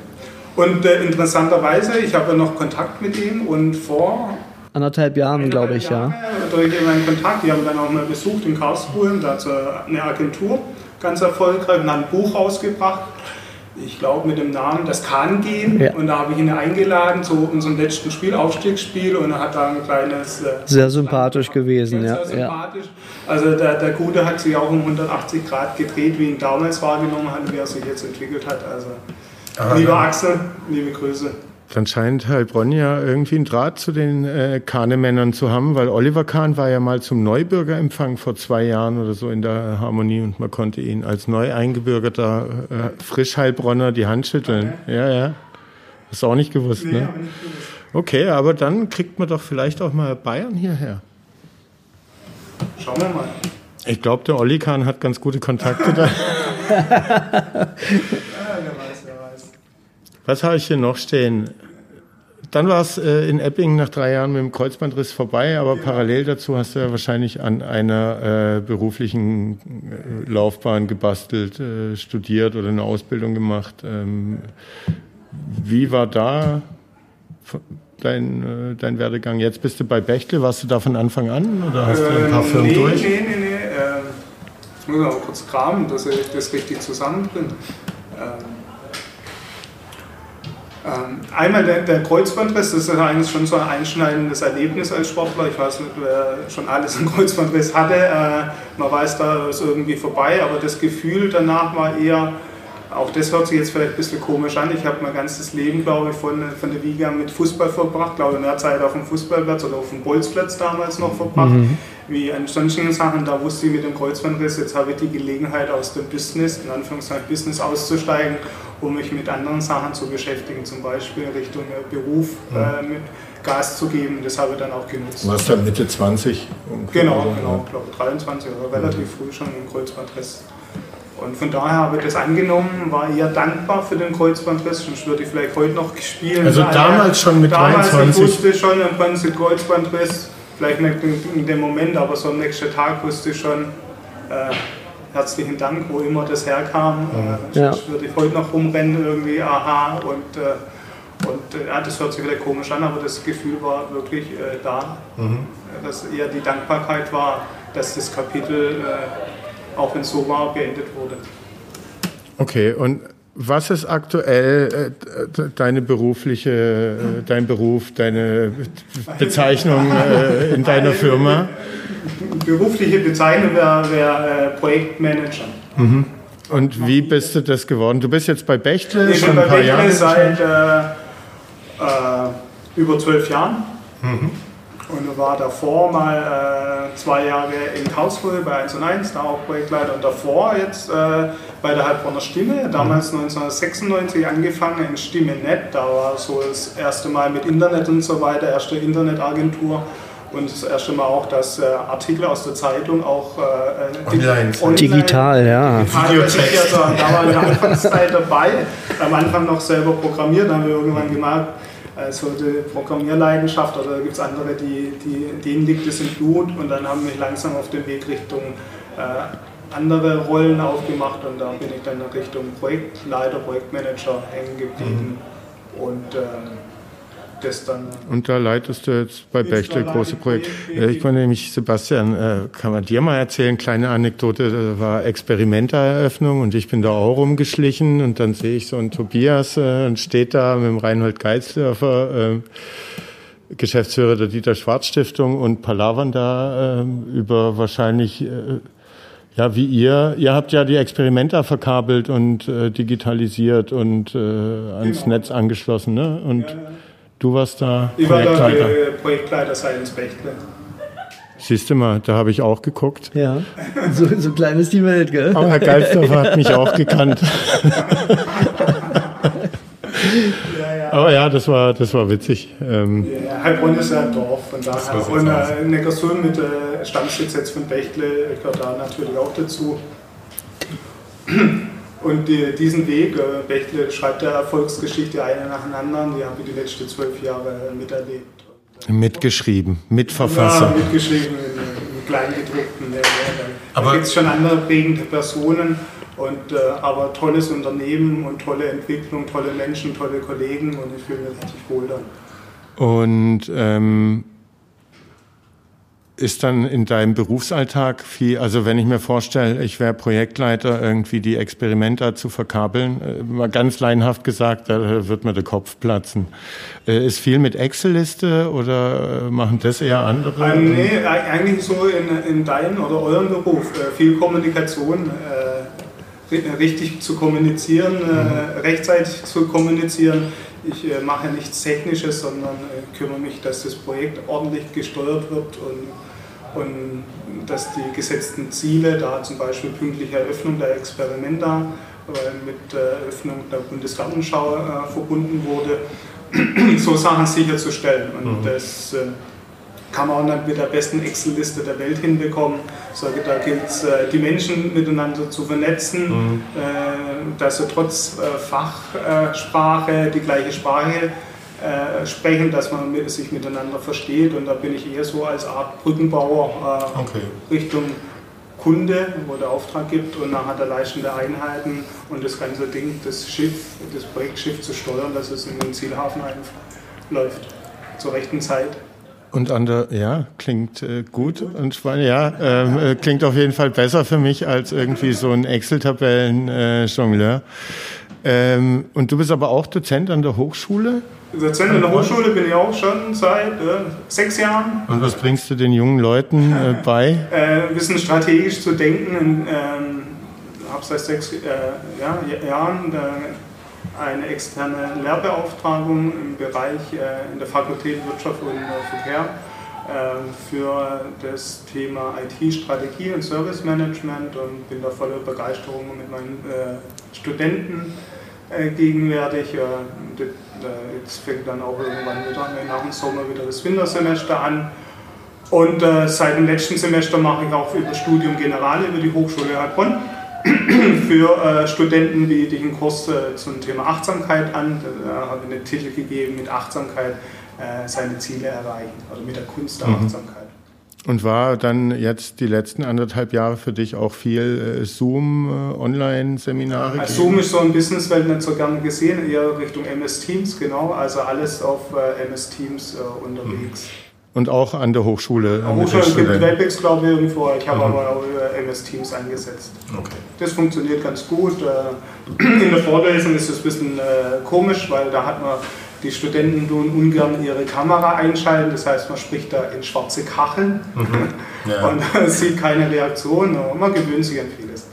Und äh, interessanterweise, ich habe ja noch Kontakt mit ihm und vor Anderthalb Jahren, glaube ich, ja. Jahre durch meinen Kontakt, die haben dann auch mal besucht in Karlsruhe, da hat eine Agentur, ganz erfolgreich, und hat ein Buch rausgebracht. Ich glaube mit dem Namen Das kann gehen. Ja. Und da habe ich ihn eingeladen zu unserem letzten Spiel, Aufstiegsspiel, und er hat da ein kleines. äh, Sehr sympathisch gewesen, sehr ja. ja. sympathisch. Also der, der Gute hat sich auch um 180 Grad gedreht, wie ihn damals wahrgenommen hat, wie er sich jetzt entwickelt hat. Also lieber Axel, liebe Grüße. Dann scheint Heilbronn ja irgendwie einen Draht zu den äh, Kahnemännern zu haben, weil Oliver Kahn war ja mal zum Neubürgerempfang vor zwei Jahren oder so in der Harmonie und man konnte ihn als neu eingebürgerter äh, Frischheilbronner die Hand schütteln. Ja, ja. Hast du auch nicht gewusst, ne? hab ich nicht gewusst. Okay, aber dann kriegt man doch vielleicht auch mal Bayern hierher. Schauen wir mal. Ich glaube, der Olli Kahn hat ganz gute Kontakte da. Ja, wer weiß, wer weiß. Was habe ich hier noch stehen? Dann war es äh, in Eppingen nach drei Jahren mit dem Kreuzbandriss vorbei, aber parallel dazu hast du ja wahrscheinlich an einer äh, beruflichen äh, Laufbahn gebastelt, äh, studiert oder eine Ausbildung gemacht. Ähm, wie war da dein, äh, dein Werdegang? Jetzt bist du bei Bechtle, warst du da von Anfang an oder hast du ein paar Firmen nee, durch? Nee, nee, nee. Ähm, ich muss mal kurz kramen, dass ich das richtig zusammenbringe. Ähm, einmal der, der Kreuzbandriss, das ist eigentlich schon so ein einschneidendes Erlebnis als Sportler. Ich weiß nicht, wer schon alles einen Kreuzbandriss hatte. Äh, man weiß, da ist irgendwie vorbei, aber das Gefühl danach war eher, auch das hört sich jetzt vielleicht ein bisschen komisch an. Ich habe mein ganzes Leben, glaube ich, von, von der Wiege mit Fußball verbracht. Glaube in der Zeit auf dem Fußballplatz oder auf dem Bolzplatz damals noch verbracht. Mhm. Wie an sonstigen Sachen, da wusste ich mit dem Kreuzbandriss, jetzt habe ich die Gelegenheit aus dem Business, in Anführungszeichen Business auszusteigen, um mich mit anderen Sachen zu beschäftigen, zum Beispiel Richtung äh, Beruf äh, mit Gas zu geben. Das habe ich dann auch genutzt. Du warst dann Mitte 20? Genau, genau, glaube 23 oder relativ früh schon im Kreuzbandriss. Und von daher habe ich das angenommen, war eher dankbar für den Kreuzbandriss, sonst würde ich vielleicht heute noch spielen. Also damals schon mit damals 23? Damals wusste ich schon im Prinzip Kreuzbandriss, vielleicht nicht in dem Moment, aber so am nächsten Tag wusste ich schon, äh, herzlichen Dank, wo immer das herkam. Äh, ja. Würde ich heute noch rumrennen irgendwie, aha, und, äh, und äh, ja, das hört sich vielleicht komisch an, aber das Gefühl war wirklich äh, da, mhm. dass eher die Dankbarkeit war, dass das Kapitel äh, auch wenn es so war, beendet wurde. Okay, und was ist aktuell äh, deine berufliche, äh, dein Beruf, deine Bezeichnung äh, in deiner Firma? Berufliche Bezeichnung wäre wär, äh, Projektmanager. Mhm. Und wie bist du das geworden? Du bist jetzt bei Bechtle ich schon bin ein paar Jahre. seit äh, äh, über zwölf Jahren. Mhm und war davor mal äh, zwei Jahre in Karlsruhe bei 1 und 1, da auch Projektleiter und davor jetzt äh, bei der Heilbronner Stimme, damals 1996 mhm. angefangen in Stimme.net, da war so das erste Mal mit Internet und so weiter, erste Internetagentur und das erste Mal auch, dass äh, Artikel aus der Zeitung auch äh, online, online, digital, ja. Videotext. Da war in der Anfangszeit dabei, am Anfang noch selber programmiert, dann haben wir irgendwann gemerkt, also die Programmierleidenschaft oder gibt es andere, die, die, denen liegt es im Blut. Und dann haben wir langsam auf dem Weg Richtung äh, andere Rollen aufgemacht. Und da bin ich dann Richtung Projektleiter, Projektmanager hängen geblieben. Mhm. und ähm, das dann. Und da leitest du jetzt bei Bechtel große Projekte. Ich meine nämlich, Sebastian, äh, kann man dir mal erzählen, kleine Anekdote, da war Experimentereröffnung und ich bin da auch rumgeschlichen und dann sehe ich so einen Tobias äh, und steht da mit dem Reinhold Geizdörfer, äh, Geschäftsführer der Dieter Schwarz Stiftung und palavern da über wahrscheinlich ja, wie ihr. Ihr habt ja die Experimenter verkabelt und äh, digitalisiert und äh, ans genau. Netz angeschlossen, ne? Und ja, ja. Du warst da ich Projektleiter. war da Projektleiter Science Bechtle. Siehst du mal, da habe ich auch geguckt. Ja, so, so klein ist die Welt, gell? Aber Herr Geilsdorfer hat mich auch gekannt. ja, ja. Aber ja, das war, das war witzig. Ähm ja, Heilbronn ist ja ein Dorf, von daher. Und äh, Neckarsulm mit äh, Stammsitz jetzt von Bechtle gehört da natürlich auch dazu. Und die, diesen Weg, äh, Bechtle schreibt der Erfolgsgeschichte eine nach dem anderen, die haben wir die letzten zwölf Jahre miterlebt. Mitgeschrieben, Mitverfasser. Ja, mitgeschrieben, in, in Kleingedruckten. Ja, ja. Da gibt es schon andere prägende Personen, und, äh, aber tolles Unternehmen und tolle Entwicklung, tolle Menschen, tolle Kollegen und ich fühle mich richtig wohl da. Und ähm, ist dann in deinem Berufsalltag viel, also wenn ich mir vorstelle, ich wäre Projektleiter, irgendwie die Experimente zu verkabeln, äh, mal ganz leinhaft gesagt, da wird mir der Kopf platzen. Äh, ist viel mit Excel-Liste oder äh, machen das eher andere? Äh, nee, eigentlich so in, in deinem oder eurem Beruf. viel Kommunikation, richtig zu kommunizieren, mhm. rechtzeitig zu kommunizieren. Ich mache nichts Technisches, sondern kümmere mich, dass das Projekt ordentlich gesteuert wird und und dass die gesetzten Ziele, da zum Beispiel pünktliche Eröffnung der Experimenta mit der Eröffnung der Bundesgartenschau äh, verbunden wurde, so Sachen sicherzustellen. Und mhm. das äh, kann man auch nicht mit der besten Excel-Liste der Welt hinbekommen. So, da gilt es, äh, die Menschen miteinander zu vernetzen, mhm. dass sie trotz Fachsprache die gleiche Sprache äh, sprechen, dass man sich miteinander versteht. Und da bin ich eher so als Art Brückenbauer äh, okay. Richtung Kunde, wo der Auftrag gibt und nachher der leistende Einheiten und das ganze Ding, das Schiff, das Projektschiff zu steuern, dass es in den Zielhafen läuft zur rechten Zeit. Und an der, ja, klingt äh, gut. Und ja, ähm, äh, klingt auf jeden Fall besser für mich als irgendwie so ein Excel-Tabellen-Jongleur. Äh, ähm, und du bist aber auch Dozent an der Hochschule? Dozent an der Hochschule bin ich auch schon seit äh, sechs Jahren. Und was bringst du den jungen Leuten äh, bei? Äh, ein bisschen strategisch zu denken. Ähm, habe seit sechs äh, ja, Jahren äh, eine externe Lehrbeauftragung im Bereich äh, in der Fakultät Wirtschaft und Verkehr für das Thema IT-Strategie und Service Management und bin da voller Begeisterung mit meinen Studenten gegenwärtig. Jetzt fängt dann auch irgendwann wieder nach dem Sommer wieder das Wintersemester an. Und äh, seit dem letzten Semester mache ich auch über Studium Generale über die Hochschule Heilbronn für äh, Studenten die, die einen Kurs äh, zum Thema Achtsamkeit an. Da habe ich einen Titel gegeben mit Achtsamkeit äh, seine Ziele erreichen, also mit der Kunst der mhm. Achtsamkeit. Und war dann jetzt die letzten anderthalb Jahre für dich auch viel äh, Zoom, äh? Also Zoom ist so in Businesswelt nicht so gern gesehen, eher Richtung MS Teams, genau. Also alles auf äh, MS Teams äh, unterwegs. Mhm. Und auch an der Hochschule? An Hochschule gibt Webex, glaube ich, irgendwo. Ich habe mhm. aber auch MS Teams eingesetzt. Okay. Das funktioniert ganz gut. Äh, in der Vorlesung ist es ein bisschen äh, komisch, weil da hat man die Studenten tun ungern ihre Kamera einschalten, das heißt, man spricht da in schwarze Kacheln mhm. ja. und sieht keine Reaktion. Man gewöhnt sich an vieles.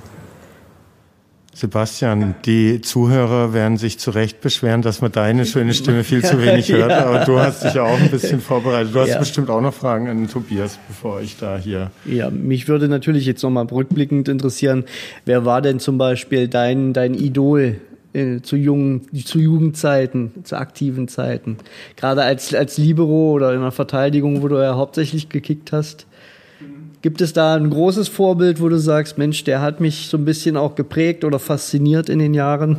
Sebastian, die Zuhörer werden sich zu Recht beschweren, dass man deine schöne Stimme viel zu wenig hört, ja. aber du hast dich ja auch ein bisschen vorbereitet. Du hast ja. bestimmt auch noch Fragen an Tobias, bevor ich da hier. Ja, mich würde natürlich jetzt nochmal rückblickend interessieren, wer war denn zum Beispiel dein, dein Idol äh, zu jungen, zu Jugendzeiten, zu aktiven Zeiten? Gerade als, als Libero oder in der Verteidigung, wo du ja hauptsächlich gekickt hast. Gibt es da ein großes Vorbild, wo du sagst, Mensch, der hat mich so ein bisschen auch geprägt oder fasziniert in den Jahren?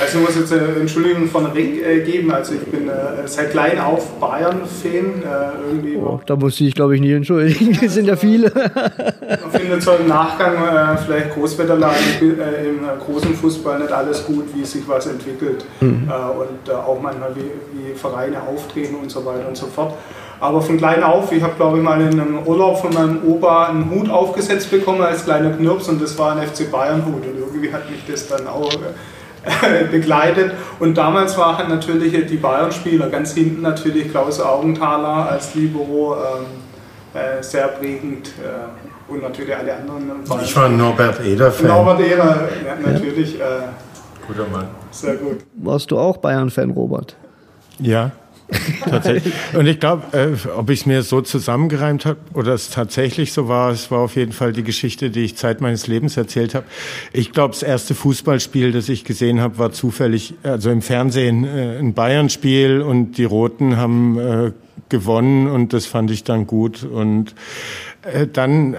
Also ich muss jetzt eine Entschuldigung von Rick äh, geben. Also ich bin äh, seit klein auf Bayern-Fan. Äh, oh, da muss ich, glaube ich, nicht entschuldigen. Es sind ja viele. Man findet so im Nachgang äh, vielleicht Großwetterlagen äh, im großen Fußball nicht alles gut, wie sich was entwickelt. Mhm. Äh, und auch manchmal, wie, wie Vereine auftreten und so weiter und so fort. Aber von klein auf, ich habe glaube ich mal in einem Urlaub von meinem Opa einen Hut aufgesetzt bekommen als kleiner Knirps und das war ein FC Bayern Hut und irgendwie hat mich das dann auch äh, begleitet. Und damals waren natürlich die Bayern-Spieler, ganz hinten natürlich Klaus Augenthaler als Libero ähm, äh, sehr prägend äh, und natürlich alle anderen. Ich war Norbert Eder-Fan. Norbert Eder, ja, natürlich. Äh, Guter Mann. Sehr gut. Warst du auch Bayern-Fan, Robert? Ja, tatsächlich. Und ich glaube, äh, ob ich es mir so zusammengereimt habe oder es tatsächlich so war, es war auf jeden Fall die Geschichte, die ich Zeit meines Lebens erzählt habe. Ich glaube, das erste Fußballspiel, das ich gesehen habe, war zufällig, also im Fernsehen, äh, ein Bayern-Spiel und die Roten haben äh, gewonnen und das fand ich dann gut. Und äh, dann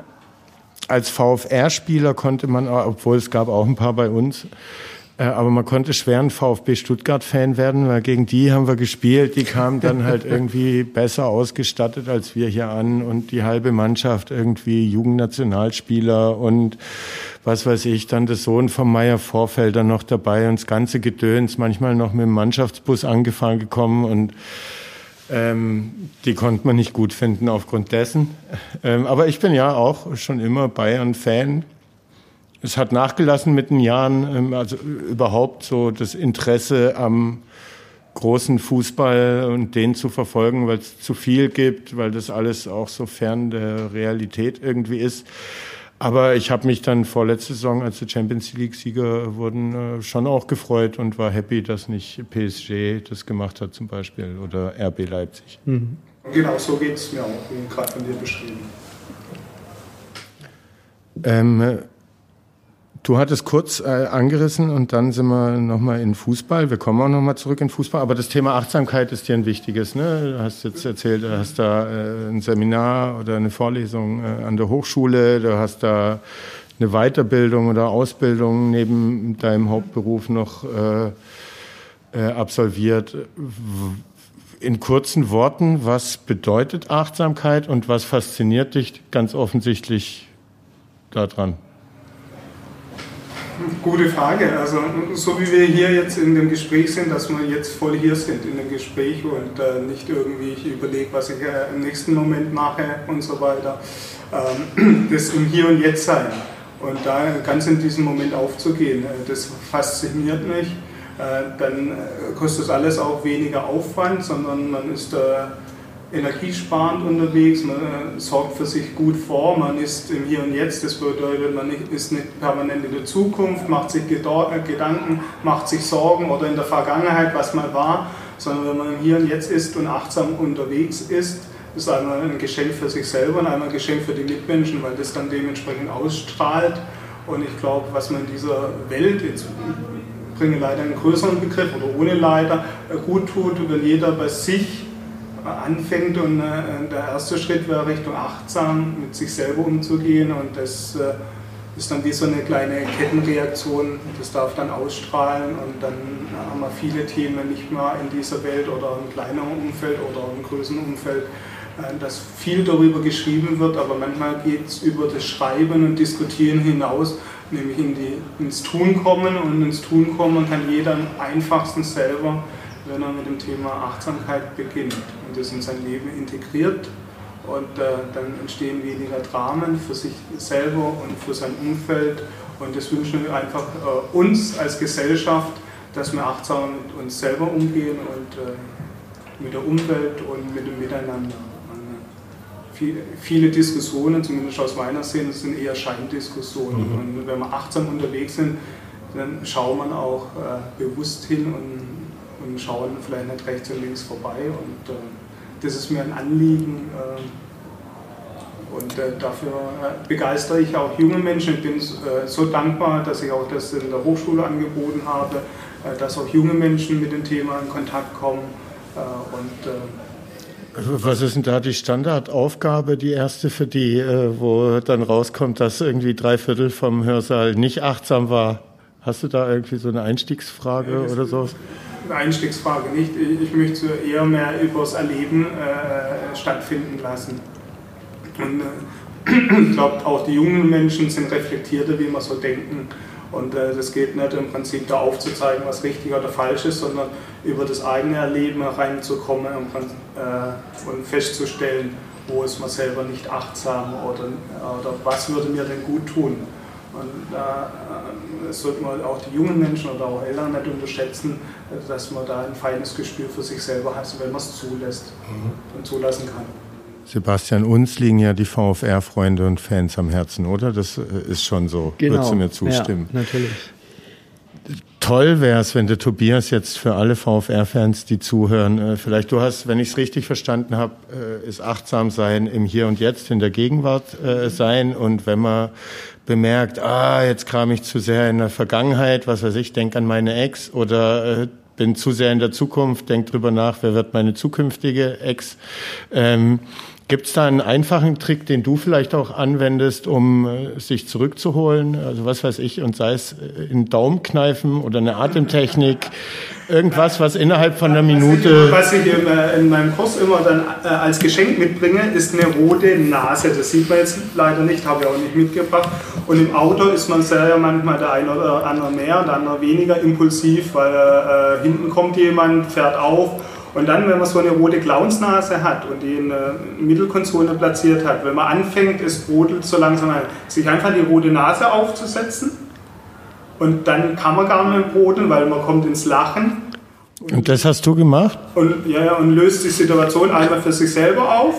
als VfR-Spieler konnte man, obwohl es gab auch ein paar bei uns, aber man konnte schwer ein VfB Stuttgart-Fan werden, weil gegen die haben wir gespielt. Die kamen dann halt irgendwie besser ausgestattet als wir hier an und die halbe Mannschaft irgendwie Jugendnationalspieler und was weiß ich, dann der Sohn von Meier Vorfelder noch dabei und das ganze Gedöns, manchmal noch mit dem Mannschaftsbus angefahren gekommen und ähm, die konnte man nicht gut finden aufgrund dessen. Ähm, aber ich bin ja auch schon immer Bayern-Fan, es hat nachgelassen mit den Jahren, ähm, also überhaupt so das Interesse am großen Fußball und den zu verfolgen, weil es zu viel gibt, weil das alles auch so fern der Realität irgendwie ist. Aber ich habe mich dann vorletzte Saison, als die Champions League-Sieger wurden, äh, schon auch gefreut und war happy, dass nicht PSG das gemacht hat zum Beispiel oder RB Leipzig. Mhm. Genau, so geht es mir auch, wie gerade von dir beschrieben. Ähm, Du hattest kurz äh, angerissen und dann sind wir nochmal in Fußball. Wir kommen auch nochmal zurück in Fußball. Aber das Thema Achtsamkeit ist dir ein wichtiges. Ne? Du hast jetzt erzählt, du hast da äh, ein Seminar oder eine Vorlesung äh, an der Hochschule. Du hast da eine Weiterbildung oder Ausbildung neben deinem Hauptberuf noch äh, äh, absolviert. In kurzen Worten, was bedeutet Achtsamkeit und was fasziniert dich ganz offensichtlich daran? Gute Frage. Also so wie wir hier jetzt in dem Gespräch sind, dass wir jetzt voll hier sind in dem Gespräch und äh, nicht irgendwie ich überlege, was ich äh, im nächsten Moment mache und so weiter. Ähm, das im Hier und Jetzt sein und da ganz in diesem Moment aufzugehen, äh, das fasziniert mich. Äh, dann äh, kostet das alles auch weniger Aufwand, sondern man ist energiesparend unterwegs, man äh, sorgt für sich gut vor, man ist im Hier und Jetzt, das bedeutet, man ist nicht permanent in der Zukunft, macht sich Gedanken, macht sich Sorgen oder in der Vergangenheit, was mal war, sondern wenn man im Hier und Jetzt ist und achtsam unterwegs ist, ist einmal ein Geschenk für sich selber und einmal ein Geschenk für die Mitmenschen, weil das dann dementsprechend ausstrahlt. Und ich glaube, was man in dieser Welt, jetzt bringe leider einen größeren Begriff oder ohne leider, gut tut, wenn jeder bei sich anfängt und äh, der erste Schritt wäre Richtung achtsam mit sich selber umzugehen und das äh, ist dann wie so eine kleine Kettenreaktion, das darf dann ausstrahlen und dann haben wir viele Themen nicht mehr in dieser Welt oder im kleineren Umfeld oder im größeren Umfeld, äh, dass viel darüber geschrieben wird, aber manchmal geht es über das Schreiben und Diskutieren hinaus, nämlich in die, ins Tun kommen und ins Tun kommen kann jeder am einfachsten selber, wenn er mit dem Thema Achtsamkeit beginnt und das in sein Leben integriert und äh, dann entstehen weniger Dramen für sich selber und für sein Umfeld und das wünschen wir einfach äh, uns als Gesellschaft, dass wir achtsam mit uns selber umgehen und äh, mit der Umwelt und mit dem Miteinander. viele Diskussionen, zumindest aus meiner Sicht, sind eher Scheindiskussionen. Mhm. Und wenn wir achtsam unterwegs sind, dann schaut man auch äh, bewusst hin und, und schauen vielleicht nicht rechts und links vorbei. Und äh, das ist mir ein Anliegen. Äh, und äh, dafür äh, begeistere ich auch junge Menschen. Ich bin so dankbar, dass ich auch das in der Hochschule angeboten habe, dass auch junge Menschen mit dem Thema in Kontakt kommen. Und, was ist denn da die Standardaufgabe, die erste für die, wo dann rauskommt, dass irgendwie drei Viertel vom Hörsaal nicht achtsam war? Hast du da irgendwie so eine Einstiegsfrage ja, oder so? Einstiegsfrage nicht. Ich möchte eher mehr übers Erleben äh, stattfinden lassen. Und äh, ich glaube, auch die jungen Menschen sind reflektierter, wie wir so denken. Und äh, geht nicht im Prinzip da aufzuzeigen, was richtig oder falsch ist, sondern über das eigene Erleben reinzukommen und, äh, festzustellen, wo ist man selber nicht achtsam oder, oder was würde mir denn gut tun. Und da äh, sollte man auch die jungen Menschen oder auch Eltern nicht unterschätzen, dass man da ein feines Gespür für sich selber hat, wenn man es zulässt mhm. und zulassen kann. Sebastian, uns liegen ja die VfR-Freunde und Fans am Herzen, oder? Das äh, ist schon so. Genau. Würdest du mir zustimmen? Ja, natürlich. Toll wäre es, wenn der Tobias jetzt für alle VfR-Fans, die zuhören, äh, vielleicht du hast, wenn ich es richtig verstanden habe, ist achtsam sein im Hier und Jetzt, in der Gegenwart sein und wenn man bemerkt, ah, jetzt kam ich zu sehr in der Vergangenheit, was weiß ich, denk an meine Ex oder äh, bin zu sehr in der Zukunft, denk drüber nach, wer wird meine zukünftige Ex. Ähm, Gibt es da einen einfachen Trick, den du vielleicht auch anwendest, um äh, sich zurückzuholen? Also was weiß ich, und sei es äh, in Daumenkneifen oder eine Atemtechnik, irgendwas, was innerhalb von einer Minute... Was ich, in, in meinem Kurs immer dann äh, als Geschenk mitbringe, ist eine rote Nase. Das sieht man jetzt leider nicht, habe ich auch nicht mitgebracht. Und im Auto ist man sehr manchmal der eine oder andere mehr, der andere weniger impulsiv, weil äh, hinten kommt jemand, fährt auf und dann, wenn man so eine rote Clownsnase hat und die in der Mittelkonsole platziert hat, wenn man anfängt, es brodelt so langsam an, sich einfach die rote Nase aufzusetzen und dann kann man gar nicht mehr brodeln, weil man kommt ins Lachen. Und, und das hast du gemacht? Und, ja, und löst die Situation einmal für sich selber auf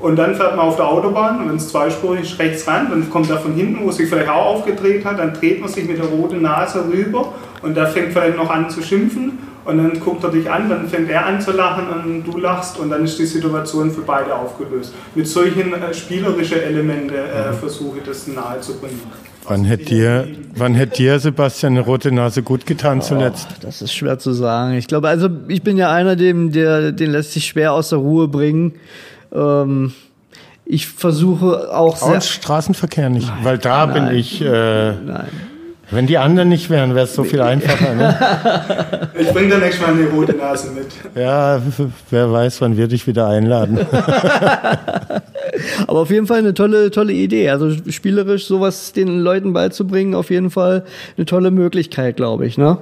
und dann fährt man auf der Autobahn und wenn es zweispurig ist, rechts ran, dann kommt er von hinten, wo sich vielleicht auch aufgedreht hat, dann dreht man sich mit der roten Nase rüber und der fängt vielleicht noch an zu schimpfen und dann guckt er dich an, dann fängt er an zu lachen und du lachst und dann ist die Situation für beide aufgelöst. Mit solchen äh, spielerischen Elemente äh, mhm. versuche ich das nahe zu bringen. Wann hätte dir, wann hätte dir, Sebastian, eine rote Nase gut getan oh, zuletzt? Das ist schwer zu sagen. Ich glaube, also ich bin ja einer, dem, der, den lässt sich schwer aus der Ruhe bringen. Ähm, ich versuche auch sehr. Straßenverkehr nicht, nein, weil da nein, bin ich. Äh, nein. Wenn die anderen nicht wären, wäre es so viel einfacher. Ne? Ich bringe dann nächstes Mal eine rote Nase mit. Ja, wer weiß, wann wir dich wieder einladen. Aber auf jeden Fall eine tolle, tolle Idee. Also spielerisch sowas den Leuten beizubringen, auf jeden Fall eine tolle Möglichkeit, glaube ich. Ne?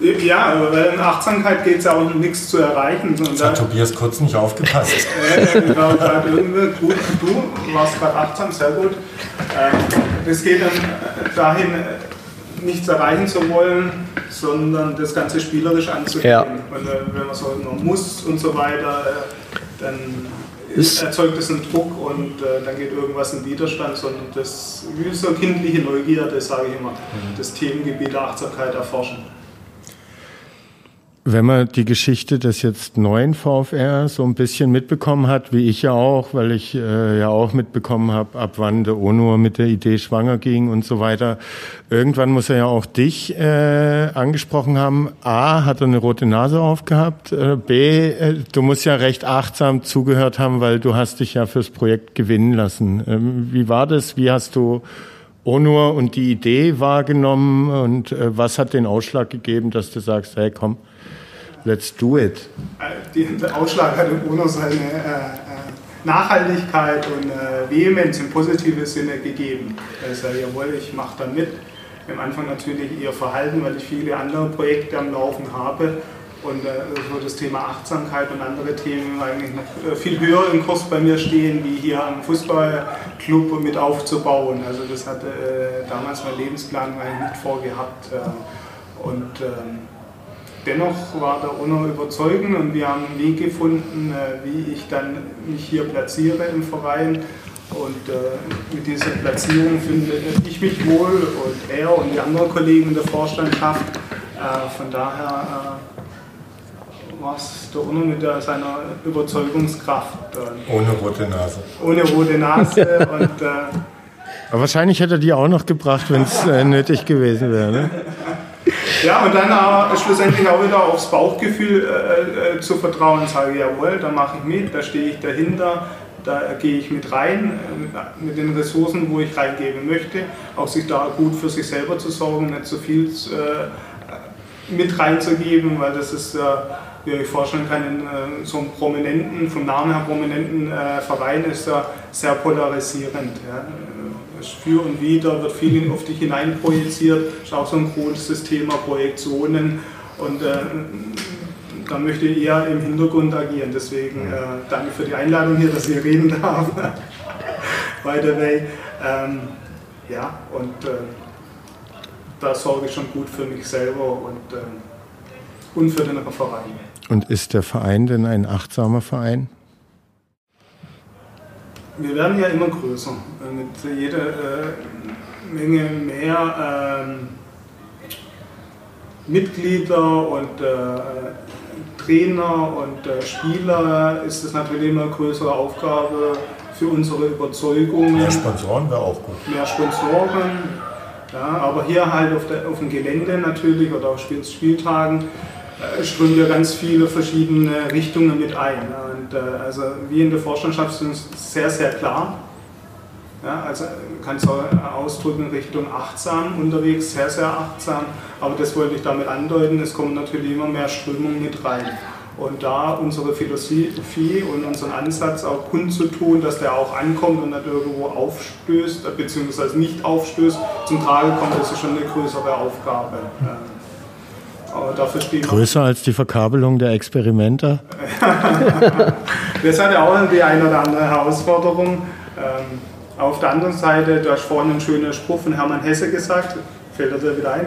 Ja, weil in Achtsamkeit geht es ja auch um nichts zu erreichen. Jetzt hat Tobias kurz nicht aufgepasst. ich war gerade irgendwie gut, du warst gerade achtsam, sehr gut. Ähm, das geht dann dahin, nichts erreichen zu wollen, sondern das Ganze spielerisch anzugehen. Ja. Und äh, wenn man so man muss und so weiter, äh, dann ist, erzeugt das einen Druck und äh, dann geht irgendwas in Widerstand, sondern das wie so kindliche Neugierde, sage ich immer, mhm. das Themengebiet der Achtsamkeit erforschen. Wenn man die Geschichte des jetzt neuen VfR so ein bisschen mitbekommen hat, wie ich ja auch, weil ich äh, ja auch mitbekommen habe, ab wann der ONUR mit der Idee schwanger ging und so weiter, irgendwann muss er ja auch dich äh, angesprochen haben. A, hat er eine rote Nase aufgehabt. Äh, B, äh, du musst ja recht achtsam zugehört haben, weil du hast dich ja fürs Projekt gewinnen lassen. Ähm, wie war das? Wie hast du ONUR und die Idee wahrgenommen und äh, was hat den Ausschlag gegeben, dass du sagst, hey komm, Let's do it. Äh, der Ausschlag hat im UNO seine äh, äh, Nachhaltigkeit und Vehemenz im positiven Sinne gegeben. Also, jawohl, ich mache da mit. Am Anfang natürlich eher Verhalten, weil ich viele andere Projekte am Laufen habe und äh, so das Thema Achtsamkeit und andere Themen eigentlich noch viel höher im Kurs bei mir stehen, wie hier am Fußballclub mit aufzubauen. Also das hatte äh, damals mein Lebensplan eigentlich nicht vorgehabt. Äh, und ähm, dennoch war der UNO überzeugend und wir haben einen Weg gefunden, äh, wie ich dann mich hier platziere im Verein. Und äh, mit dieser Platzierung finde ich mich wohl und er und die anderen Kollegen in der Vorstandschaft. Äh, von daher war es der UNO mit der, seiner Überzeugungskraft. Ohne rote Nase. Ohne rote Nase. und, aber wahrscheinlich hätte er die auch noch gebracht, wenn es nötig gewesen wäre. Ne? Ja, und dann aber schlussendlich auch wieder aufs Bauchgefühl äh, äh, zu vertrauen und sage, jawohl, da mache ich mit, da stehe ich dahinter, da gehe ich mit rein, äh, mit den Ressourcen, wo ich reingeben möchte, auch sich da gut für sich selber zu sorgen, nicht so viel äh, mit reinzugeben, weil das ist, äh, wie euch vorstellen kann, in äh, so einem prominenten, vom Namen her prominenten Verein ist ja sehr polarisierend. Ja für und wieder wird viel auf dich hineinprojiziert. Das ist auch so ein großes Thema, Projektionen. Und äh, da möchte ich eher im Hintergrund agieren. Deswegen äh, danke für die Einladung hier, dass ich reden darf. By the way. Ähm, ja, und äh, da sorge ich schon gut für mich selber und, äh, und für den Verein. Und ist der Verein denn ein achtsamer Verein? Wir werden ja immer größer. Mit jeder äh, Menge mehr äh, Mitglieder und äh, Trainer und äh, Spieler ist es natürlich immer eine größere Aufgabe für unsere Überzeugungen. Mehr Sponsoren wäre auch gut. Mehr Sponsoren. Ja, aber hier halt auf, der, auf dem Gelände natürlich oder auf Spieltagen äh, strömen ja ganz viele verschiedene Richtungen mit ein. Und äh, also wir in der Vorstandschaft sind sehr, sehr klar. Ja, also kann es ausdrücken Richtung achtsam unterwegs, sehr, sehr achtsam. Aber das wollte ich damit andeuten, es kommen natürlich immer mehr Strömungen mit rein. Und da unsere Philosophie und unseren Ansatz auch kundzutun, dass der auch ankommt und nicht irgendwo aufstößt, beziehungsweise nicht aufstößt, zum Tragen kommt, das ist schon eine größere Aufgabe. Größer als die Verkabelung der Experimente? das hat ja auch die eine oder andere Herausforderung. Ähm, auf der anderen Seite, du hast vorhin einen schönen Spruch von Hermann Hesse gesagt, fällt er dir wieder ein?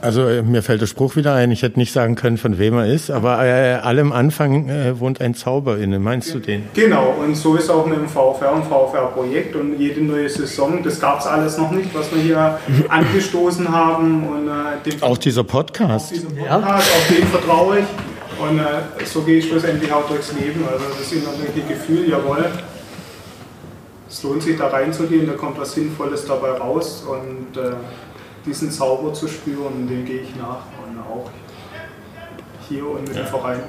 Also äh, mir fällt der Spruch wieder ein. Ich hätte nicht sagen können, von wem er ist, aber äh, allem Anfang äh, wohnt ein Zauber inne. Meinst du den? Genau, und so ist auch mit dem VfR und VfR-Projekt und jede neue Saison. Das gab es alles noch nicht, was wir hier angestoßen haben. Und, äh, auch dieser Podcast. Auch dieser Podcast, ja. auf den vertraue ich. Und äh, so gehe ich schlussendlich auch durchs Leben. Also das innerliche Gefühl, jawohl, es lohnt sich da reinzugehen, da kommt was Sinnvolles dabei raus und äh, diesen Zauber zu spüren, dem gehe ich nach und auch hier und mit ja. dem Verein.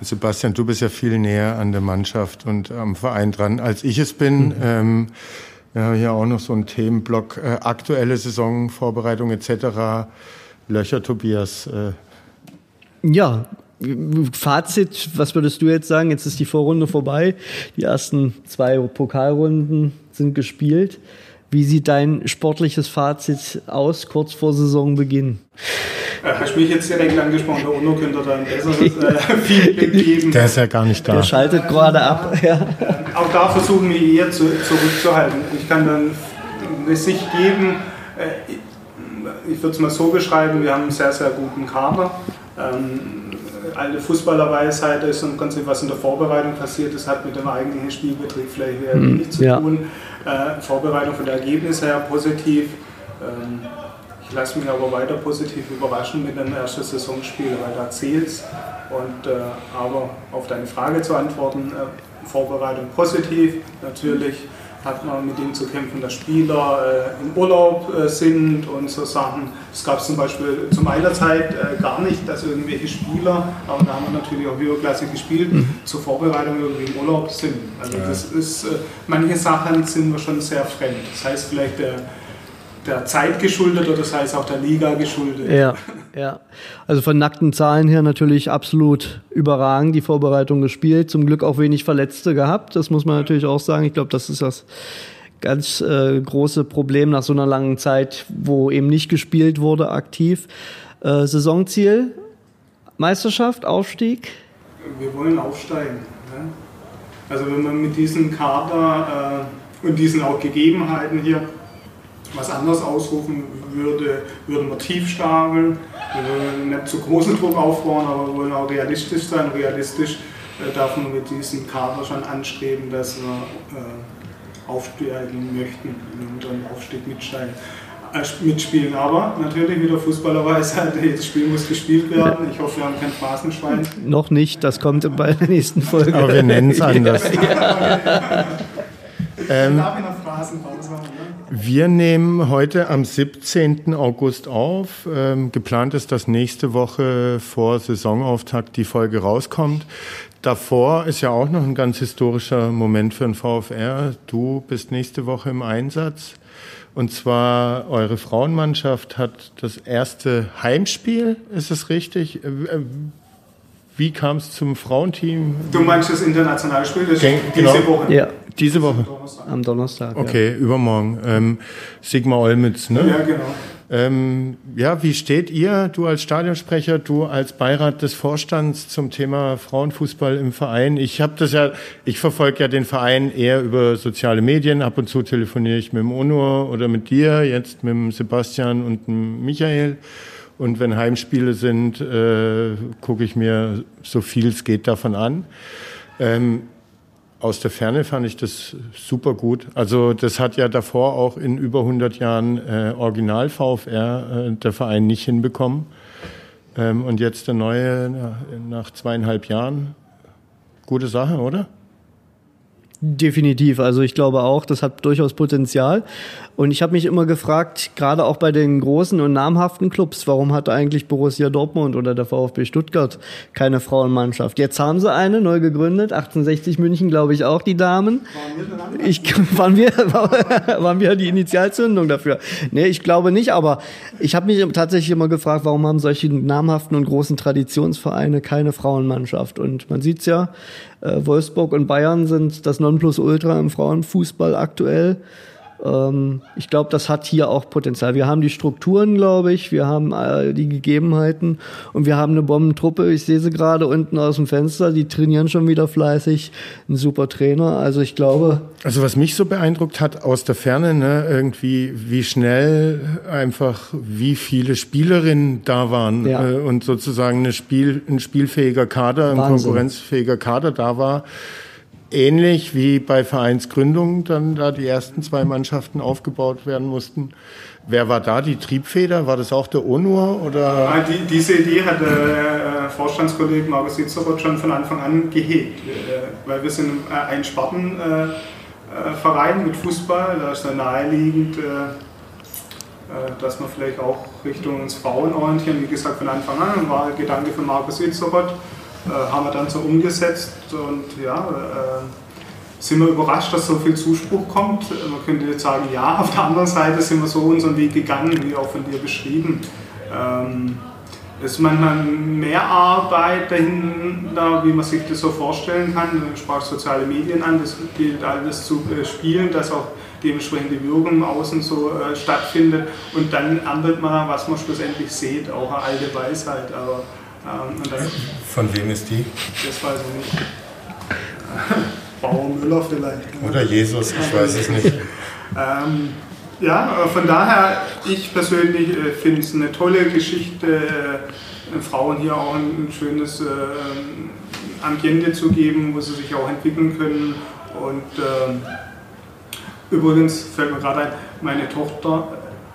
Sebastian, du bist ja viel näher an der Mannschaft und am Verein dran, als ich es bin. Mhm. Ähm, wir haben hier auch noch so einen Themenblock, äh, aktuelle Saisonvorbereitung etc. Löcher, Tobias. Äh. Ja, Fazit, was würdest du jetzt sagen? Jetzt ist die Vorrunde vorbei. Die ersten zwei Pokalrunden sind gespielt. Wie sieht dein sportliches Fazit aus, kurz vor Saisonbeginn? Äh, hast mich jetzt direkt angesprochen, der UNO könnte da ein besseres äh, Feedback geben. Der ist ja gar nicht da. Der schaltet gerade ab. Ja. Äh, auch da versuchen wir eher zu, zurückzuhalten. Ich kann dann eine Sicht geben, äh, ich würde es mal so beschreiben, wir haben einen sehr, sehr guten Kader. Ähm, alte Fußballerweisheit ist im Prinzip, was in der Vorbereitung passiert ist, hat mit dem eigentlichen Spielbetrieb vielleicht eher Mhm, nichts zu ja. tun. Äh, Vorbereitung von der Ergebnisse her positiv. Ähm, ich lasse mich aber weiter positiv überraschen mit dem ersten Saisonspiel, weil da zählt's. Und äh, aber auf deine Frage zu antworten, äh, Vorbereitung positiv. Natürlich hat man mit dem zu kämpfen, dass Spieler äh, im Urlaub äh, sind und so Sachen. Es gab zum Beispiel zu meiner Zeit äh, gar nicht, dass irgendwelche Spieler, aber da haben wir natürlich auch höherklassig gespielt, zur Vorbereitung irgendwie im Urlaub sind. Also das ist, äh, manche Sachen sind wir schon sehr fremd. Das heißt vielleicht der, der Zeit geschuldet oder das heißt auch der Liga geschuldet. Ja, ja. Also von nackten Zahlen her natürlich absolut überragend die Vorbereitung gespielt. Zum Glück auch wenig Verletzte gehabt. Das muss man natürlich auch sagen. Ich glaube, das ist das ganz äh, große Problem nach so einer langen Zeit, wo eben nicht gespielt wurde aktiv. Äh, Saisonziel, Meisterschaft, Aufstieg. Wir wollen aufsteigen. Ne? Also wenn man mit diesem Kader äh, und diesen auch Gegebenheiten hier was anderes ausrufen würde, würden wir tief stapeln. Wir wollen nicht zu großen Druck aufbauen, aber wir wollen auch realistisch sein. Realistisch äh, darf man mit diesem Kader schon anstreben, dass wir äh, aufsteigen möchten und dann Aufstieg mitsteigen. äh, Mitspielen, aber natürlich wieder Fußballerweise, jedes Spiel muss gespielt werden. Ich hoffe, wir haben kein Phrasenschwein. Noch nicht, das kommt bei der nächsten Folge. Aber wir nennen es anders. Ähm, Darf ich noch Phrasenpause haben? Ne? Wir nehmen heute am 17. August auf. Ähm, geplant ist, dass nächste Woche vor Saisonauftakt die Folge rauskommt. Davor ist ja auch noch ein ganz historischer Moment für den VfR. Du bist nächste Woche im Einsatz. Und zwar eure Frauenmannschaft hat das erste Heimspiel, ist es richtig? Wie kam es zum Frauenteam? Du meinst das internationale Spiel, das ist Gen- diese genau. Woche. Ja, Diese Woche. Donnerstag. am Donnerstag. Okay, übermorgen. Ähm, Sigmar Olmitz, ne? Ja, genau. Ähm, ja, wie steht ihr, du als Stadionsprecher, du als Beirat des Vorstands zum Thema Frauenfußball im Verein? Ich habe das ja, ich verfolge ja den Verein eher über soziale Medien. Ab und zu telefoniere ich mit dem Onur oder mit dir, jetzt mit dem Sebastian und dem Michael. Und wenn Heimspiele sind, äh, gucke ich mir so viel es geht davon an. Ähm, aus der Ferne fand ich das super gut. Also das hat ja davor auch in über 100 Jahren äh, Original VfR äh, der Verein nicht hinbekommen. Ähm, und jetzt der neue na, nach zweieinhalb Jahren. Gute Sache, oder? Definitiv. Also ich glaube auch, das hat durchaus Potenzial. Und ich habe mich immer gefragt, gerade auch bei den großen und namhaften Clubs, warum hat eigentlich Borussia Dortmund oder der VfB Stuttgart keine Frauenmannschaft? Jetzt haben sie eine, neu gegründet, 1860 München, glaube ich auch, die Damen. Ich, waren, wir, waren wir die Initialzündung dafür? Nee, ich glaube nicht, aber ich habe mich tatsächlich immer gefragt, warum haben solche namhaften und großen Traditionsvereine keine Frauenmannschaft? Und man sieht's ja, Wolfsburg und Bayern sind das Nonplusultra im Frauenfußball aktuell. Ähm, ich glaube, das hat hier auch Potenzial. Wir haben die Strukturen, glaube ich, wir haben äh, die Gegebenheiten und wir haben eine Bombentruppe. Ich sehe sie gerade unten aus dem Fenster, die trainieren schon wieder fleißig. Ein super Trainer. Also ich glaube, Also was mich so beeindruckt hat aus der Ferne, ne, irgendwie wie schnell einfach wie viele Spielerinnen da waren Ja. äh, und sozusagen eine Spiel, ein spielfähiger Kader, ein Wahnsinn. konkurrenzfähiger Kader da war. Ähnlich wie bei Vereinsgründung dann da die ersten zwei Mannschaften aufgebaut werden mussten. Wer war da die Triebfeder? War das auch der ONUR oder? Ah, Die, diese Idee hat der äh, Vorstandskollege Markus Sitzerot schon von Anfang an gehegt, äh, weil wir sind äh, ein Spartenverein äh, Verein mit Fußball, da ist dann naheliegend, äh, äh, dass wir vielleicht auch Richtung uns Frauen orientieren. Wie gesagt, von Anfang an war Gedanke von Markus Sitzerot, äh, haben wir dann so umgesetzt und ja, äh, sind wir überrascht, dass so viel Zuspruch kommt. Man könnte jetzt sagen, ja, auf der anderen Seite sind wir so unseren Weg gegangen, wie auch von dir beschrieben. Ähm, es ist manchmal mehr Arbeit dahinter, wie man sich das so vorstellen kann. Du sprachst soziale Medien an, das gilt alles zu äh, spielen, dass auch dementsprechend die Wirkung im Außen so äh, stattfindet. Und dann erntet man, was man schlussendlich sieht, auch eine alte Weisheit. Aber Von wem ist die? das weiß ich nicht. Bauer Müller vielleicht. Oder Jesus, ich weiß es nicht. Ähm, Ja, von daher, ich persönlich äh, finde es eine tolle Geschichte, äh, Frauen hier auch ein, ein schönes äh, Ambiente zu geben, wo sie sich auch entwickeln können. Und äh, übrigens fällt mir gerade ein, meine Tochter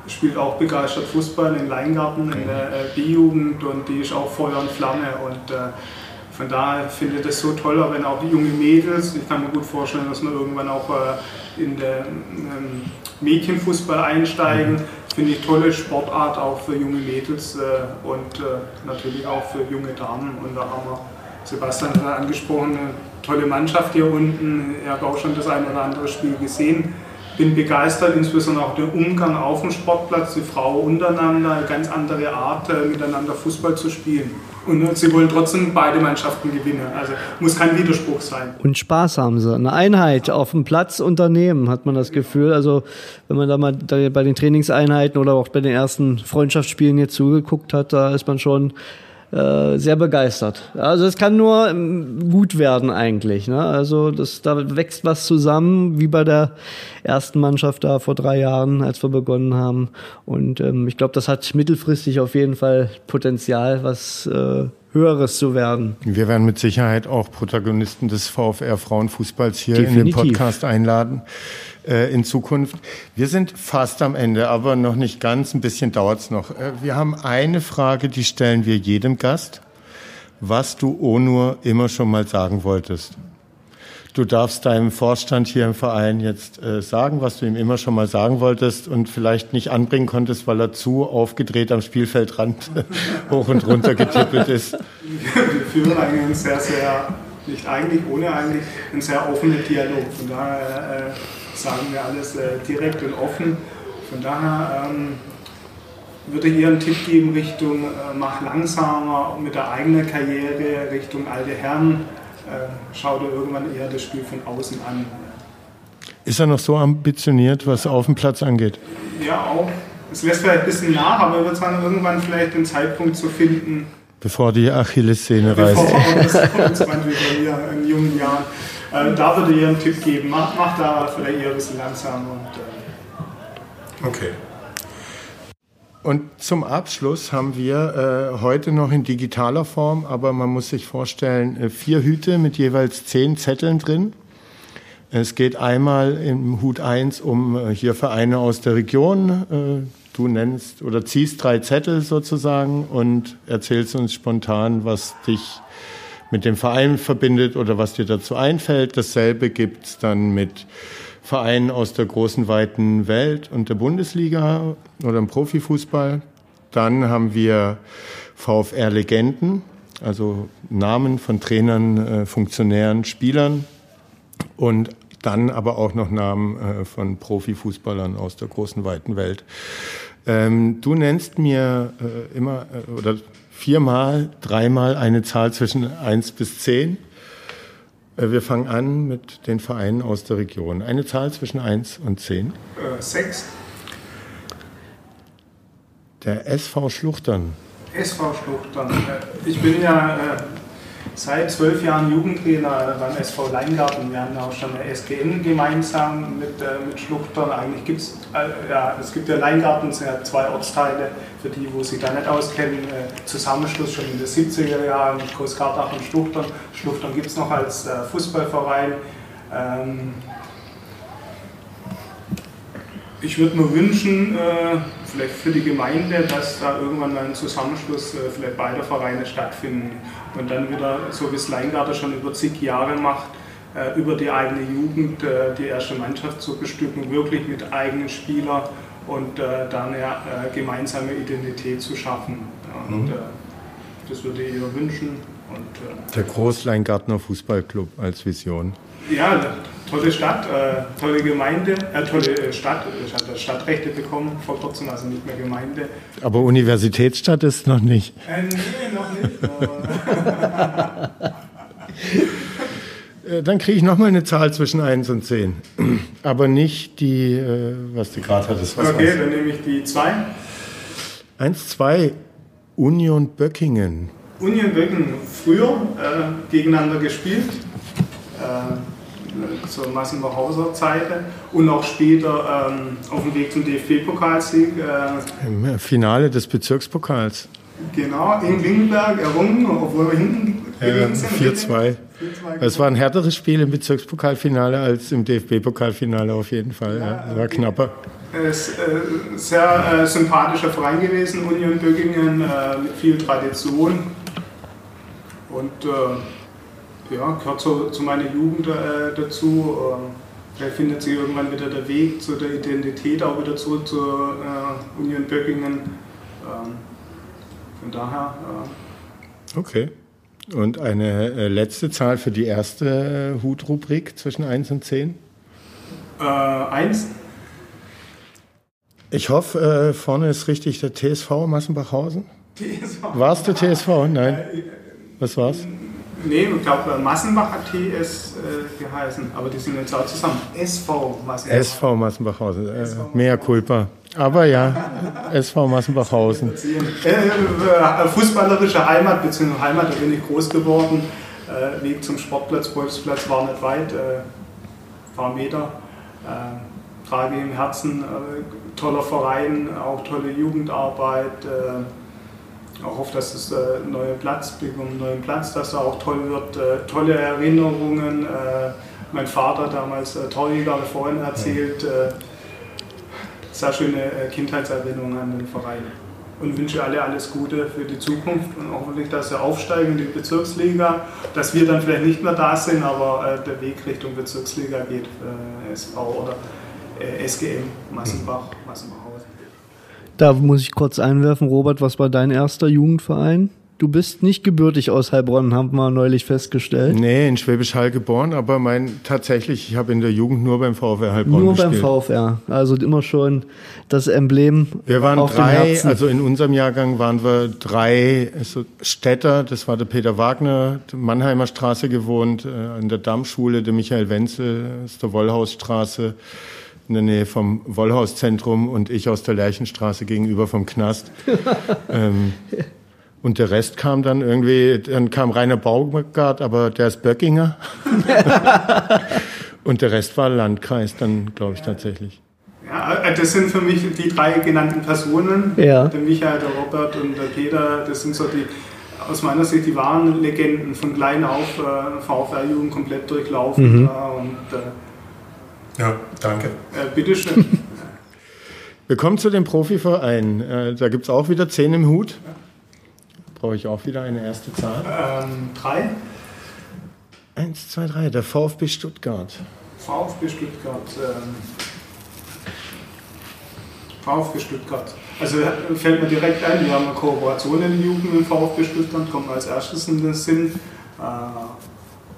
spielt auch begeistert Fußball in Leingarten in der äh, B-Jugend und die ist auch Feuer und Flamme. Und äh, von daher finde ich das so toll, wenn auch die jungen Mädels, ich kann mir gut vorstellen, dass wir irgendwann auch äh, in den ähm, Mädchenfußball einsteigen. Finde ich tolle Sportart auch für junge Mädels und natürlich auch für junge Damen. Und da haben wir, Sebastian hat angesprochen, eine tolle Mannschaft hier unten. Ich habe auch schon das ein oder andere Spiel gesehen bin begeistert, insbesondere auch der Umgang auf dem Sportplatz, die Frauen untereinander, eine ganz andere Art, äh, miteinander Fußball zu spielen. Und sie wollen trotzdem beide Mannschaften gewinnen. Also muss kein Widerspruch sein. Und Spaß haben sie. Eine Einheit auf dem Platz unternehmen, hat man das Gefühl. Also wenn man da mal bei den Trainingseinheiten oder auch bei den ersten Freundschaftsspielen jetzt zugeguckt hat, da ist man schon äh, sehr begeistert. Also es kann nur ähm, gut werden eigentlich. Ne? Also das, da wächst was zusammen, wie bei der ersten Mannschaft da vor drei Jahren, als wir begonnen haben. Und ähm, ich glaube, das hat mittelfristig auf jeden Fall Potenzial, was äh, Höheres zu werden. Wir werden mit Sicherheit auch Protagonisten des VfR Frauenfußballs hier Definitiv. in den Podcast einladen äh, in Zukunft. Wir sind fast am Ende, aber noch nicht ganz. Ein bisschen dauert's noch. Äh, wir haben eine Frage, die stellen wir jedem Gast. Was du Onur immer schon mal sagen wolltest. Du darfst deinem Vorstand hier im Verein jetzt äh, sagen, was du ihm immer schon mal sagen wolltest und vielleicht nicht anbringen konntest, weil er zu aufgedreht am Spielfeldrand hoch und runter getippelt ist. Wir führen eigentlich einen sehr, sehr, nicht eigentlich, ohne eigentlich, einen sehr offenen Dialog. Von daher äh, sagen wir alles äh, direkt und offen. Von daher ähm, würde ich ihr einen Tipp geben Richtung, äh, mach langsamer mit der eigenen Karriere, Richtung alte Herren äh, schau dir irgendwann eher das Spiel von außen an. Ist er noch so ambitioniert, was auf dem Platz angeht? Ja, auch. Es lässt vielleicht ein bisschen nach, aber er wird dann irgendwann vielleicht den Zeitpunkt zu finden. Bevor die Achillessehne reißt. Bevor das kommt wieder in jungen Jahren. Äh, da würde ich einen Tipp geben. Mach, mach da vielleicht eher ein bisschen langsamer. Und, äh okay. Und zum Abschluss haben wir äh, heute noch in digitaler Form, aber man muss sich vorstellen, äh, vier Hüte mit jeweils zehn Zetteln drin. Es geht einmal im Hut 1 um äh, hier Vereine aus der Region. Äh, du nennst oder ziehst drei Zettel sozusagen und erzählst uns spontan, was dich mit dem Verein verbindet oder was dir dazu einfällt. Dasselbe gibt's dann mit Vereinen aus der großen, weiten Welt und der Bundesliga oder im Profifußball. Dann haben wir VfR-Legenden, also Namen von Trainern, äh, Funktionären, Spielern und dann aber auch noch Namen äh, von Profifußballern aus der großen, weiten Welt. Ähm, du nennst mir äh, immer oder viermal, dreimal eine Zahl zwischen eins bis zehn. Äh, wir fangen an mit den Vereinen aus der Region. Eine Zahl zwischen 1 und 10? Äh, 6. Der SV Schluchtern. SV Schluchtern. Äh, ich bin ja äh, seit zwölf Jahren Jugendtrainer beim SV Leingarten. Wir haben auch schon eine SGN gemeinsam mit, äh, mit Schluchtern. Eigentlich gibt es, äh, ja, es gibt ja Leingarten, sind ja zwei Ortsteile, für die, wo sich da nicht auskennen. Äh, Zusammenschluss schon in den 70er Jahren mit Großgartach und Schluchtern. Schluchtern gibt es noch als äh, Fußballverein. Ähm, ich würde mir wünschen, äh, vielleicht für die Gemeinde, dass da irgendwann mal ein Zusammenschluss äh, vielleicht beider Vereine stattfinden und dann wieder, so wie es Leingarten schon über zig Jahre macht, äh, über die eigene Jugend die erste Mannschaft zu bestücken, wirklich mit eigenen Spielern und dann eine gemeinsame Identität zu schaffen. Und, mhm. das würde ich ihr wünschen. Und, Der Großleingartner Fußballclub als Vision. Ja, tolle Stadt, äh, tolle Gemeinde, äh, tolle Stadt. Ich hatte Stadtrechte bekommen vor kurzem, also nicht mehr Gemeinde. Aber Universitätsstadt ist noch nicht. Äh, nee, noch nicht. Äh, dann kriege ich nochmal eine Zahl zwischen 1 und 10. Aber nicht die, äh, was du gerade hattest. Was okay, dann nehme ich die 2. 1, 2, Union Böckingen. Union Böckingen, früher äh, gegeneinander gespielt. Äh, äh, zur Massenbachhauser Zeit und auch später ähm, auf dem Weg zum DFB-Pokalsieg. Äh, Im Finale des Bezirkspokals. Genau, in Wingenberg errungen, obwohl wir hinten ja, 4-2. Es war ein härteres Spiel im Bezirkspokalfinale als im DFB-Pokalfinale auf jeden Fall. Ja, ja, war knapper. Es ist äh, sehr äh, sympathischer Verein gewesen, Union Böckingen, äh, mit viel Tradition. Und äh, ja, gehört zu, zu meiner Jugend äh, dazu. Äh, vielleicht findet sich irgendwann wieder der Weg zu der Identität auch wieder zurück zur Union Böckingen. Ähm, von daher. okay. Und eine letzte Zahl für die erste Hutrubrik zwischen 1 und 10? Äh, 1. Ich hoffe, äh, vorne ist richtig der TSV Massenbachhausen. TSV. Warst du TSV? Nein. Was war's? Nee, ich glaube, Massenbach hat TS äh, geheißen, aber die sind jetzt auch zusammen. SV Massenbach. SV Massenbachhausen, äh, mehr Culpa. Aber ja, SV Massenbachhausen. Äh, äh, fußballerische Heimat, beziehungsweise Heimat, da bin ich groß geworden. Äh, Weg zum Sportplatz, Bolzplatz war nicht weit, äh, paar Meter. Äh, trage im Herzen, äh, toller Verein, auch tolle Jugendarbeit. Äh, auch hoffe, dass es äh, ein neuer Platz, einen neuen Platz, dass er auch toll wird. Äh, tolle Erinnerungen. Äh, mein Vater damals äh, Torjäger vorhin erzählt. Äh, sehr schöne äh, Kindheitserinnerungen an den Verein. Und wünsche alle alles Gute für die Zukunft und hoffentlich, dass sie aufsteigen in die Bezirksliga, dass wir dann vielleicht nicht mehr da sind, aber der Weg Richtung Bezirksliga geht für SV oder SGM Massenbach, Massenbach. Da muss ich kurz einwerfen, Robert, was war dein erster Jugendverein? Du bist nicht gebürtig aus Heilbronn, haben wir neulich festgestellt. Nee, in Schwäbisch Hall geboren, aber mein tatsächlich, ich habe in der Jugend nur beim VfR Heilbronn Nur gespielt. beim VfR, also immer schon das Emblem. Wir waren auf drei, also in unserem Jahrgang waren wir drei also Städter. Das war der Peter Wagner, der Mannheimer Straße gewohnt, äh, an der Dammschule, der Michael Wenzel, aus der Wollhausstraße in der Nähe vom Wollhauszentrum und ich aus der Lerchenstraße gegenüber vom Knast. ähm, und der Rest kam dann irgendwie, dann kam Rainer Baumgart, aber der ist Böckinger. und der Rest war Landkreis dann, glaube ich, tatsächlich. Ja, das sind für mich die drei genannten Personen. Ja. Der Michael, der Robert und der Peter. Das sind so die, aus meiner Sicht, die wahren Legenden von klein auf äh, VfR-Jugend komplett durchlaufen. Mhm. Äh, und, äh, ja, danke. Äh, bitteschön. Wir kommen zu dem Profiverein. Äh, da gibt es auch wieder zehn im Hut. Brauche ich auch wieder eine erste Zahl? Ähm, drei. Eins, zwei, drei. Der VfB Stuttgart. VfB Stuttgart. Ähm, VfB Stuttgart. Also fällt mir direkt ein, wir haben eine Kooperation in der Jugend mit dem VfB Stuttgart, kommt als erstes in den Sinn. Äh,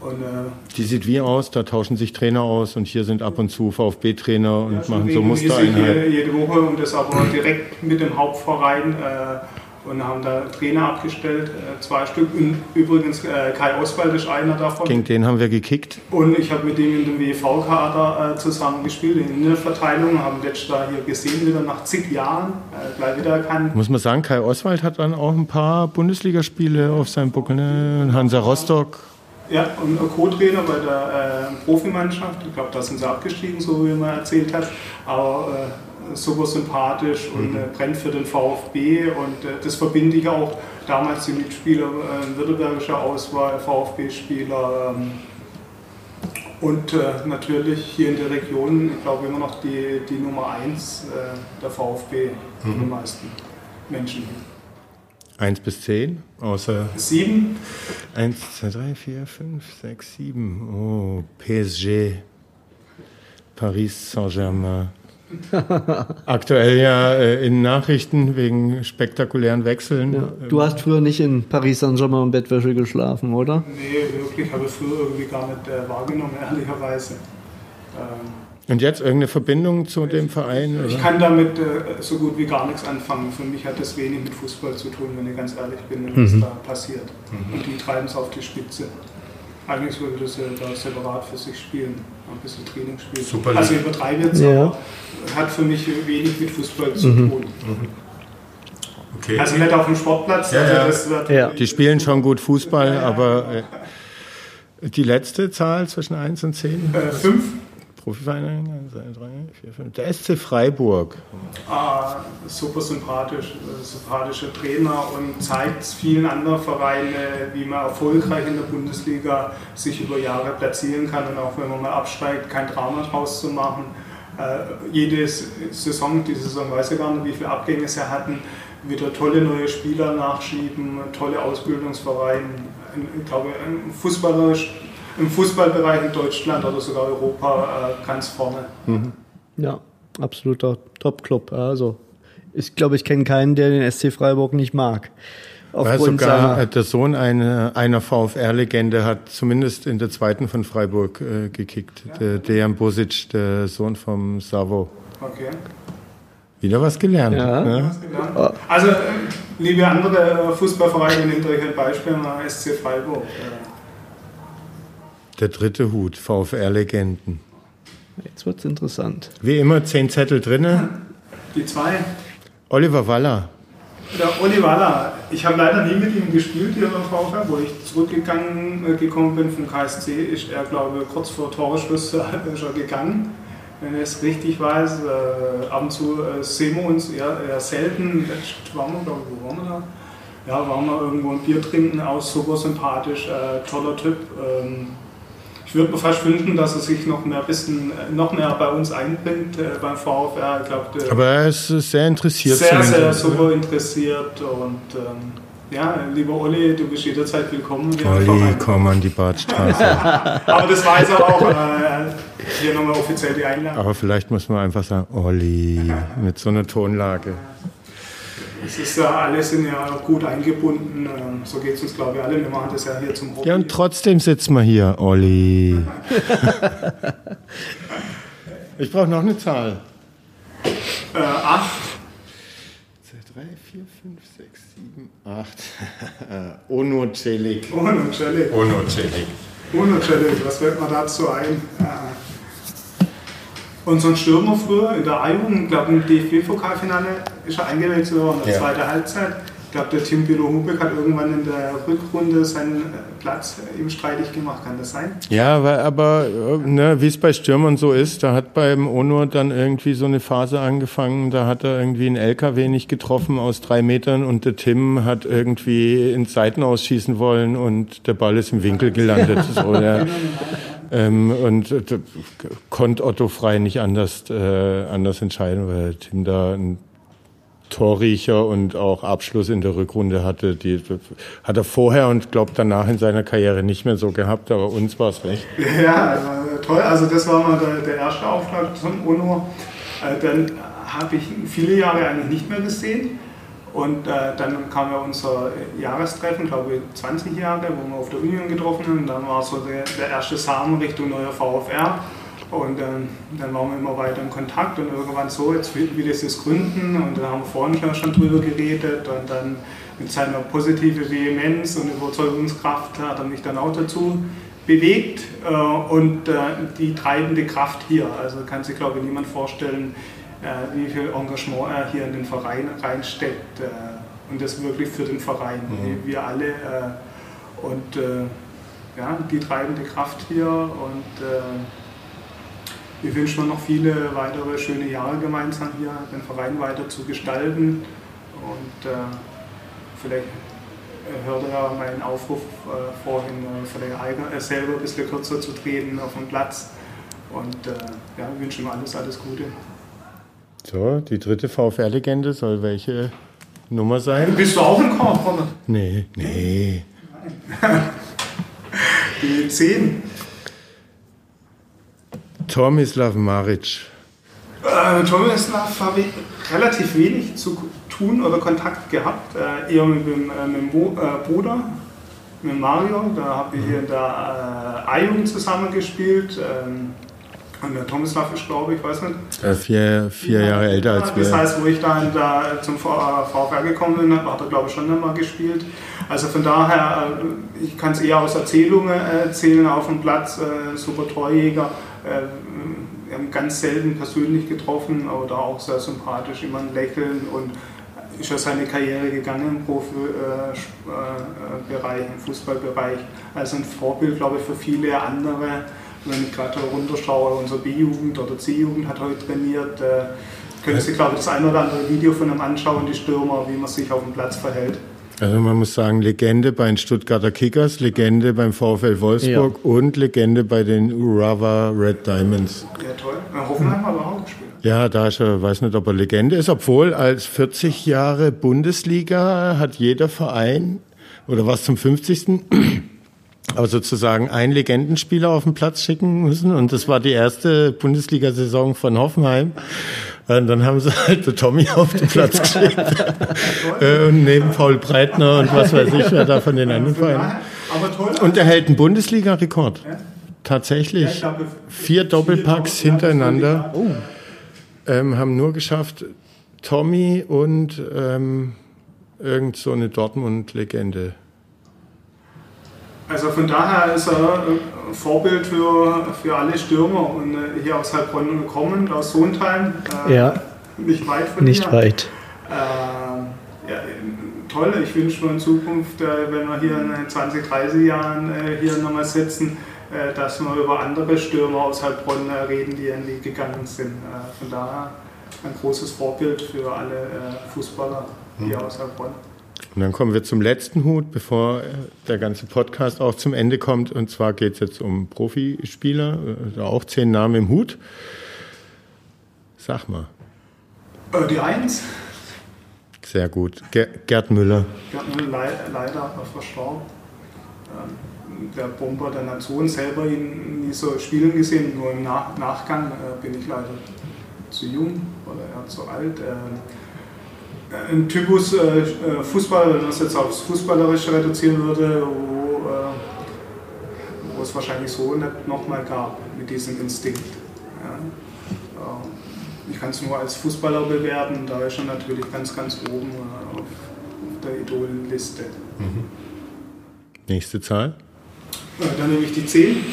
und, äh, die sieht wie aus, da tauschen sich Trainer aus und hier sind ab und zu VfB-Trainer und ja, machen so Mustereinheiten. Jede, jede Woche und das aber direkt mit dem Hauptverein äh, und haben da Trainer abgestellt, äh, zwei Stück. Und übrigens äh, Kai Oswald ist einer davon. Gegen den haben wir gekickt. Und ich habe mit dem in dem WV-Kader äh, zusammen gespielt, in der Verteilung, haben letztes Jahr hier gesehen, wieder nach zig Jahren, äh, gleich wieder erkannt. Muss man sagen, Kai Oswald hat dann auch ein paar Bundesligaspiele auf seinem Buckel, ne? Hansa Rostock. Ja, und Co-Trainer bei der äh, Profimannschaft. Ich glaube, da sind sie abgestiegen, so wie man erzählt hat. Aber äh, super sympathisch und mhm. äh, brennt für den VfB. Und äh, das verbinde ich auch damals die Mitspieler, äh, württembergischer Auswahl, VfB-Spieler. Ähm, und äh, natürlich hier in der Region, ich glaube, immer noch die, die Nummer 1 äh, der VfB mhm. für die meisten Menschen. 1 bis 10, außer. 7. 1, 2, 3, 4, 5, 6, 7. Oh, PSG. Paris Saint-Germain. Aktuell ja äh, in Nachrichten wegen spektakulären Wechseln. Ja. Du hast früher nicht in Paris Saint-Germain im Bettwäsche geschlafen, oder? Nee, wirklich, habe ich früher irgendwie gar nicht äh, wahrgenommen, ehrlicherweise. Ähm, und jetzt irgendeine Verbindung zu dem Verein? Ich kann damit äh, so gut wie gar nichts anfangen. Für mich hat das wenig mit Fußball zu tun, wenn ich ganz ehrlich bin, was mhm. da passiert. Mhm. Und die treiben es auf die Spitze. Eigentlich würde das ja da separat für sich spielen, ein bisschen Training spielen. Super also ich übertreibe jetzt, ja. aber hat für mich wenig mit Fußball zu mhm. tun. Mhm. Okay. Also nicht auf dem Sportplatz. Ja, also ja. ja. Die spielen schon gut Fußball, aber... Äh, Die letzte Zahl zwischen 1 und 10? Äh, fünf. Profivereine? 1, 2, 3, 4, 5. Der SC Freiburg. Ah, super sympathisch, äh, sympathischer Trainer und zeigt vielen anderen Vereinen, wie man erfolgreich in der Bundesliga sich über Jahre platzieren kann und auch wenn man mal absteigt, kein Drama draus zu machen. Äh, jede Saison, die Saison weiß ich gar nicht, wie viele Abgänge sie hatten, wieder tolle neue Spieler nachschieben, tolle Ausbildungsvereine. Ich glaube, fußballerisch im Fußballbereich in Deutschland oder sogar Europa äh, ganz vorne. Mhm. Ja, absoluter Top-Club. Also ich glaube, ich kenne keinen, der den SC Freiburg nicht mag. Weil sogar der Sohn eine, einer VfR-Legende hat zumindest in der zweiten von Freiburg äh, gekickt. Ja. Der Dejan Bosic, der Sohn vom Savo. Okay. Wieder was gelernt. Ja. Ne? Was gelernt. Also, äh, liebe andere Fußballvereine, nehmt euch ein Beispiel mal SC Freiburg. Der dritte Hut, VfR-Legenden. Jetzt wird es interessant. Wie immer, zehn Zettel drinne. Die zwei. Oliver Waller. Der Oliver Waller. Ich habe leider nie mit ihm gespielt hier beim VfR. Wo ich zurückgegangen äh, gekommen bin vom KSC, ist er, glaube ich, kurz vor Toreschluss schon gegangen. Wenn ich es richtig weiß, äh, ab und zu äh, sehen wir uns eher, eher selten. Jetzt waren wir, glaube ich, wo waren wir da? Ja, waren wir irgendwo ein Bier trinken, aus super sympathisch, äh, toller Typ. Ähm, ich würde mir fast wünschen, dass er sich noch mehr, bisschen, noch mehr bei uns einbringt, äh, beim VfR. Ich glaub, Aber er ist sehr interessiert. Sehr, sehr super interessiert. Und ähm, ja, lieber Olli, du bist jederzeit willkommen. Olli, komm an die Badstraße. Aber das weiß er auch. Äh, hier nochmal offiziell die Einladung. Aber vielleicht muss man einfach sagen, Olli, mit so einer Tonlage. Es ist ja alles sind ja gut eingebunden. Ähm, so geht es uns, glaube ich, alle. Wir machen das ja hier zum Hobby. Ja, und trotzdem sitzen wir hier, Olli. ich brauche noch eine Zahl. Äh, acht. 3, 4, 5, 6, 7, 8. Ono Celik. Ono Celik. Ono Celik. Ono Celik, was fällt ein? unseren Stürmer früher in der Einigung, ich glaube im DFB-Pokalfinale ist er eingewechselt worden in der ja. zweiten Halbzeit. Ich glaube, der Tim Bilo Hubeck hat irgendwann in der Rückrunde seinen äh, Platz ihm streitig gemacht. Kann das sein? Ja, weil, aber ne, wie es bei Stürmern so ist, da hat beim Onur dann irgendwie so eine Phase angefangen, da hat er irgendwie einen LKW nicht getroffen aus drei Metern und der Tim hat irgendwie ins Seiten ausschießen wollen und der Ball ist im Winkel gelandet. so, ja. Ähm, und äh, konnte Otto Frei nicht anders, äh, anders entscheiden, weil Tim da ein Torriecher und auch Abschluss in der Rückrunde hatte. Die hat er vorher und glaube danach in seiner Karriere nicht mehr so gehabt, aber uns war es recht. Ja, also, toll. Also das war mal der, der erste Auftrag zum UNO. Äh, dann habe ich viele Jahre eigentlich nicht mehr gesehen. Und äh, dann kam ja unser Jahrestreffen, glaube ich 20 Jahre, wo wir auf der Union getroffen haben. Und dann war so der, der erste Samen Richtung neuer VfR. Und ähm, dann waren wir immer weiter in Kontakt und irgendwann so, jetzt will, will ich das gründen. Und dann haben wir vorhin schon drüber geredet. Und dann mit seiner positiven Vehemenz und Überzeugungskraft hat er mich dann auch dazu bewegt. Äh, und äh, die treibende Kraft hier, also kann sich glaube ich niemand vorstellen, wie viel Engagement er hier in den Verein reinsteckt äh, und das wirklich für den Verein, mhm. wir alle. Äh, und ja, die treibende Kraft hier und wir wünschen uns noch viele weitere schöne Jahre gemeinsam hier, den Verein weiter zu gestalten und vielleicht hört er ja meinen Aufruf vorhin, vielleicht selber ein bisschen kürzer zu treten auf dem Platz und ja, wünschen ihm alles, alles Gute. So, die dritte VfR-Legende soll welche Nummer sein? Bist du auch ein Korb, Nee, nee. die 10. Tomislav Maric. Äh, Tomislav habe ich relativ wenig zu tun oder Kontakt gehabt. Äh, eher mit dem, äh, mit dem Bo, äh, Bruder, mit Mario. Da habe ich hier in der äh, zusammengespielt. Ähm, und der Tomislav ist, glaube ich, weiß nicht. Äh, vier, vier Jahre älter als wir. Das heißt, wo ich dann da zum VfR gekommen bin, hat er, glaube ich, schon einmal gespielt. Also von daher, äh, ich kann es eher aus Erzählungen erzählen auf dem Platz. Äh, super Torjäger. Wir haben ganz selten persönlich getroffen, aber da auch sehr sympathisch, immer ein Lächeln und ist ja seine Karriere gegangen im Profibereich, im Fußballbereich. Also ein Vorbild, glaube ich, für viele andere. Wenn ich gerade runterschaue, unsere B-Jugend oder C-Jugend hat heute trainiert. Können Sie, glaube ich, das ein oder andere Video von ihm anschauen, die Stürmer, wie man sich auf dem Platz verhält. Also man muss sagen, Legende bei den Stuttgarter Kickers, Legende beim VfL Wolfsburg ja. und Legende bei den Urawa Red Diamonds. Ja, toll. Hoffenheim hat er auch gespielt. Ja, da ist er, weiß nicht, ob er Legende ist, obwohl als 40 Jahre Bundesliga hat jeder Verein, oder was zum 50. aber sozusagen einen Legendenspieler auf den Platz schicken müssen. Und das war die erste Bundesliga-Saison von Hoffenheim. Und dann haben sie halt den Tommy auf den Platz geschickt. Äh, und neben Paul Breitner und was weiß ich, wer da von den anderen Vereinen. Und er hält einen Bundesliga-Rekord. Tatsächlich. Vier Doppelpacks hintereinander. Oh ähm, haben nur geschafft, Tommy und ähm, irgend so eine Dortmund-Legende. Also von daher ist er ein Vorbild für, für alle Stürmer und äh, hier aus Heilbronn gekommen, aus Sondheim. Äh, ja. Nicht weit von Nicht hier. weit. Äh, ja, toll, ich wünsche mir in Zukunft, äh, wenn wir hier in 20, 30 Jahren äh, hier nochmal sitzen, äh, dass wir über andere Stürmer aus Heilbronn äh, reden, die in die gegangen sind. Äh, von daher ein großes Vorbild für alle Fußballer hier mhm. aus Heilbronn. Und dann kommen wir zum letzten Hut, bevor der ganze Podcast auch zum Ende kommt. Und zwar geht es jetzt um Profispieler, auch zehn Namen im Hut. Sag mal. Die Eins. Sehr gut. Gerd Müller. Gerd Müller leider verstorben. Ähm, der Bomber der Nation selber ihn nie so spielen gesehen, nur im Nach Nachgang äh, bin ich leider zu jung oder er zu alt. Äh, ein Typus äh, äh Fußball, wenn man es jetzt aufs Fußballerische reduzieren würde, wo, äh, wo es wahrscheinlich so nicht nochmal gab mit diesem Instinkt. Ja. Ähm, ich kann es nur als Fußballer bewerten, da ist er natürlich ganz, ganz oben äh, auf, auf der Idolenliste. Mhm. Nächste Zahl? Dann nehme ich die 10.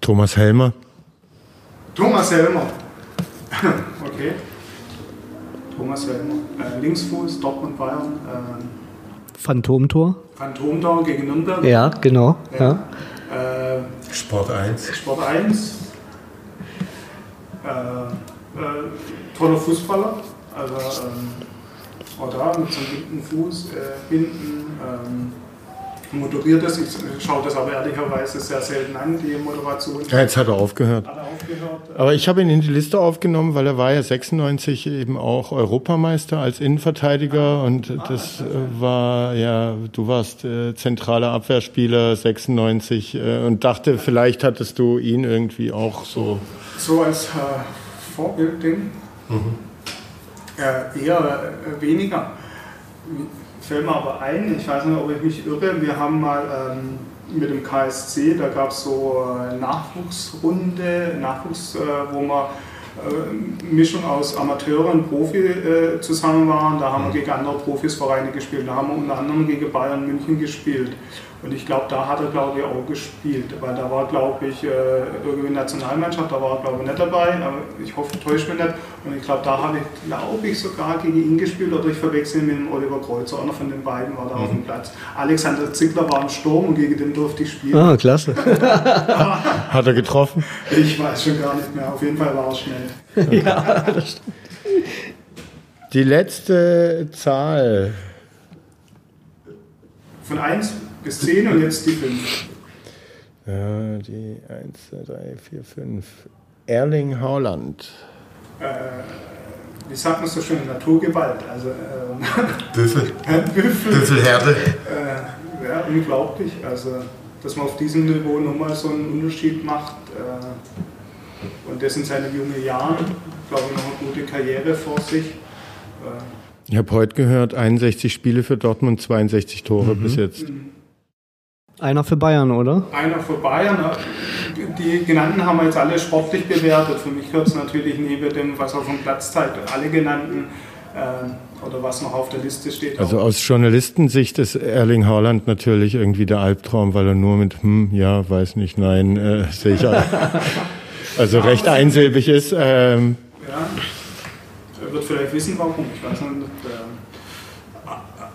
Thomas Helmer. Thomas Helmer. okay. Thomas. Äh, Linksfuß, Dortmund Bayern. Äh, Phantomtor. Phantomtor gegen Nürnberg. Ja, genau. Ja. Ja. Äh, Sport 1. Sport 1. Äh, äh, toller Fußballer. Also, ähm, oder mit so einem linken Fuß äh, hinten. Ähm, moderiert das. Ich schaue das aber ehrlicherweise sehr selten an, die Moderation. Ja, jetzt hat er aufgehört. Hat er aufgehört. Aber ich habe ihn in die Liste aufgenommen, weil er war ja 96 eben auch Europameister als Innenverteidiger ah, und ah, das äh, war ja, du warst äh, zentraler Abwehrspieler 96 äh, und dachte, vielleicht hattest du ihn irgendwie auch so. So als äh, Vorbildding? Mhm. Äh, eher äh, weniger fällt mir aber ein, ich weiß nicht, ob ich mich irre, wir haben mal ähm, mit dem KSC, da gab es so äh, Nachwuchsrunde, Nachwuchs, äh, wo man äh, Mischung aus Amateur und Profi äh, zusammen waren. Da haben wir mhm. gegen andere Profisvereine gespielt. Da haben wir unter anderem gegen Bayern München gespielt. Und ich glaube, da hat er, glaube ich, auch gespielt, weil da war, glaube ich, äh, irgendwie Nationalmannschaft, da war er, glaube ich, nicht dabei, aber ich hoffe, täuscht mich nicht. Und ich glaube, da habe ich, glaube ich, sogar gegen ihn gespielt oder ich verwechsel ihn mit dem Oliver Kreuzer, einer von den beiden war da mhm. auf dem mhm. Platz. Alexander Zickler war im Sturm und gegen den durfte ich spielen. Ah, klasse. hat er getroffen? Ich weiß schon gar nicht mehr, auf jeden Fall war er schnell. ja, das stimmt. Die letzte Zahl. Von 1 bis 10 und jetzt die 5. Ja, die 1, 2, 3, 4, 5. Erling Haaland. Äh, wie sagt man so schön? Naturgewalt. Also, ähm, Büffel. Büffel. Büffelherde. Äh, ja, unglaublich. Also, dass man auf diesem Niveau nochmal so einen Unterschied macht. Äh, und das in seinen jungen Jahren. glaube Ich noch eine gute Karriere vor sich. Äh, ich habe heute gehört, 61 Spiele für Dortmund, 62 Tore mhm. bis jetzt. Mhm. Einer für Bayern, oder? Einer für Bayern. Die genannten haben wir jetzt alle sportlich bewertet. Für mich gehört es natürlich neben dem, was auf dem Platz zeigt, alle genannten äh, oder was noch auf der Liste steht. Also auch. aus Journalistensicht ist Erling Haaland natürlich irgendwie der Albtraum, weil er nur mit hm, ja, weiß nicht, nein, äh, sehe ich auch. also recht einsilbig ist. Ähm. Ja. er wird vielleicht wissen, warum. Ich weiß nicht.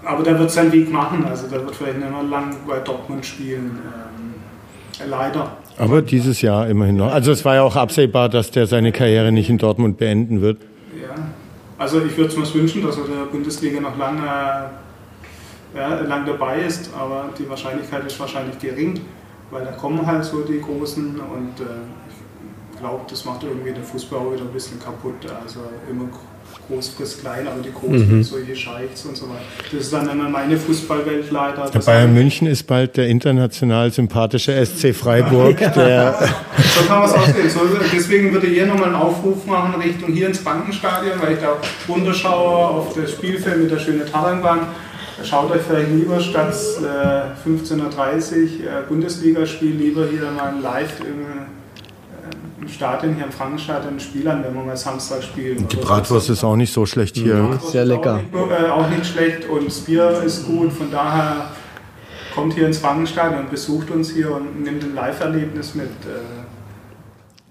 Äh, aber der wird seinen Weg machen. Also der wird vielleicht nicht mehr lang bei Dortmund spielen. Ähm, leider. Aber dieses Jahr immerhin noch. Also es war ja auch absehbar, dass der seine Karriere nicht in Dortmund beenden wird. Ja, also ich würde es mir wünschen, dass er der Bundesliga noch lange ja, lang dabei ist, aber die Wahrscheinlichkeit ist wahrscheinlich gering, weil da kommen halt so die Großen und äh, ich glaube, das macht irgendwie den Fußball auch wieder ein bisschen kaputt. Also immer groß frisst klein, aber die Großen, mhm. solche Scheichs und so weiter. Das ist dann immer meine Fußballwelt leider. Der Bayern München ist bald der international sympathische SC Freiburg. der so kann man es aussehen. So, deswegen würde ich hier nochmal einen Aufruf machen Richtung hier ins Bankenstadion, weil ich da runterschaue auf das Spielfeld mit der schönen Talangbahn. Schaut euch vielleicht lieber statt äh, 15.30 Uhr äh, Bundesligaspiel lieber hier mal live im Stadion hier im Frankenstadion ein Spiel an, wenn wir mal Samstag spielen. Die Bratwurst ist auch nicht so schlecht hier. Ja, sehr lecker. Auch nicht, äh, auch nicht, schlecht und das Bier ist gut, von daher kommt hier ins Frankenstadion und besucht uns hier und nimmt ein Live-Erlebnis mit. Äh.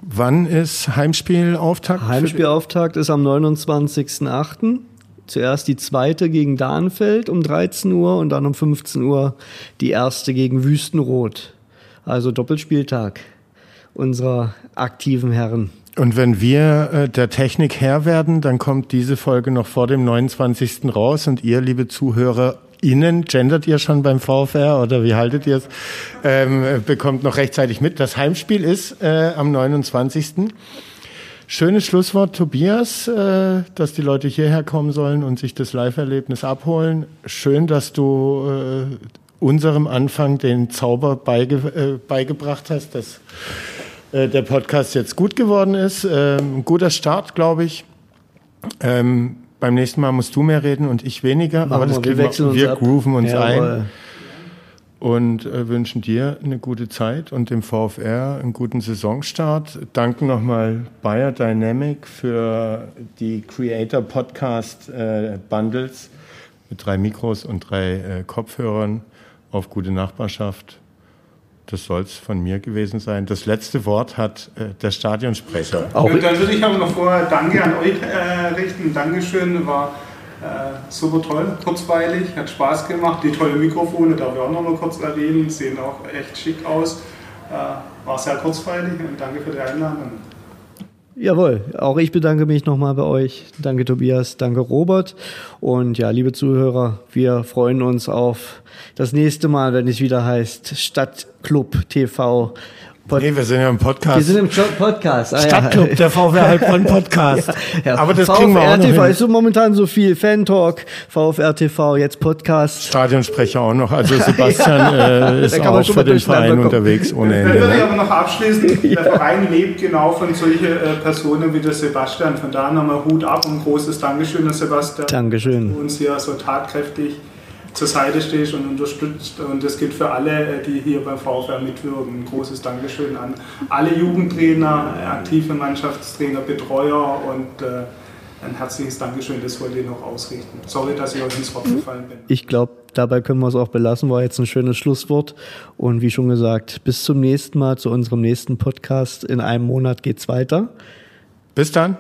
Wann ist Heimspielauftakt? Heimspielauftakt ist am 29.08. Zuerst die zweite gegen Dahnfeld um 13 Uhr und dann um 15 Uhr die erste gegen Wüstenrot. Also Doppelspieltag unserer aktiven Herren. Und wenn wir äh, der Technik Herr werden, dann kommt diese Folge noch vor dem 29. raus und ihr, liebe Zuhörer, Ihnen, gendert ihr schon beim VfR oder wie haltet ihr es, ähm, bekommt noch rechtzeitig mit. Das Heimspiel ist äh, am 29. Schönes Schlusswort, Tobias, äh, dass die Leute hierher kommen sollen und sich das Live-Erlebnis abholen. Schön, dass du äh, unserem Anfang den Zauber beige, äh, beigebracht hast, dass äh, der Podcast jetzt gut geworden ist. Ähm, guter Start, glaube ich. Ähm, beim nächsten Mal musst du mehr reden und ich weniger, Machen aber das wir, wir, wir grooven uns Jawohl. ein und äh, wünschen dir eine gute Zeit und dem VfR einen guten Saisonstart. Danken nochmal Bayer Dynamic für die Creator Podcast äh, Bundles mit drei Mikros und drei äh, Kopfhörern auf gute Nachbarschaft. Das soll es von mir gewesen sein. Das letzte Wort hat äh, der Stadionsprecher. Auch dann würde ich aber noch vorher Danke an euch äh, richten. Dankeschön, war äh, super toll, kurzweilig, hat Spaß gemacht. Die tolle Mikrofone, darf ich auch noch mal kurz erwähnen, sehen auch echt schick aus. Äh, war sehr kurzweilig und danke für die Einladung. Jawohl, auch ich bedanke mich nochmal bei euch. Danke Tobias, danke Robert. Und ja, liebe Zuhörer, wir freuen uns auf das nächste Mal, wenn es wieder heißt Stadtclub TV Pod nee, wir sind ja im Podcast. Wir sind im Podcast. Ah, Stadtclub, ja. der VfR Heilbronn Podcast. ja, ja. Aber das VfR kriegen wir auch noch TV ist so momentan so viel. Fan-Talk, VfR TV, jetzt Podcast. Stadionsprecher auch noch. Also Sebastian äh, ist auch für den Verein unterwegs ohne Ende. Dann würde ich aber noch abschließen. Der Verein lebt genau von solchen äh, Personen wie der Sebastian. Von daher nochmal Hut ab und großes Dankeschön, Herr Sebastian. Dankeschön. uns hier so tatkräftig zur Seite stehst und unterstützt. Und das gilt für alle, die hier beim VfR mitwirken. Ein großes Dankeschön an alle Jugendtrainer, aktive Mannschaftstrainer, Betreuer und äh, ein herzliches Dankeschön, das wollte ich noch ausrichten. Sorry, dass ich euch ins Wort gefallen bin. Ich glaube, dabei können wir es auch belassen, war jetzt ein schönes Schlusswort. Und wie schon gesagt, bis zum nächsten Mal, zu unserem nächsten Podcast. In einem Monat geht es weiter. Bis dann.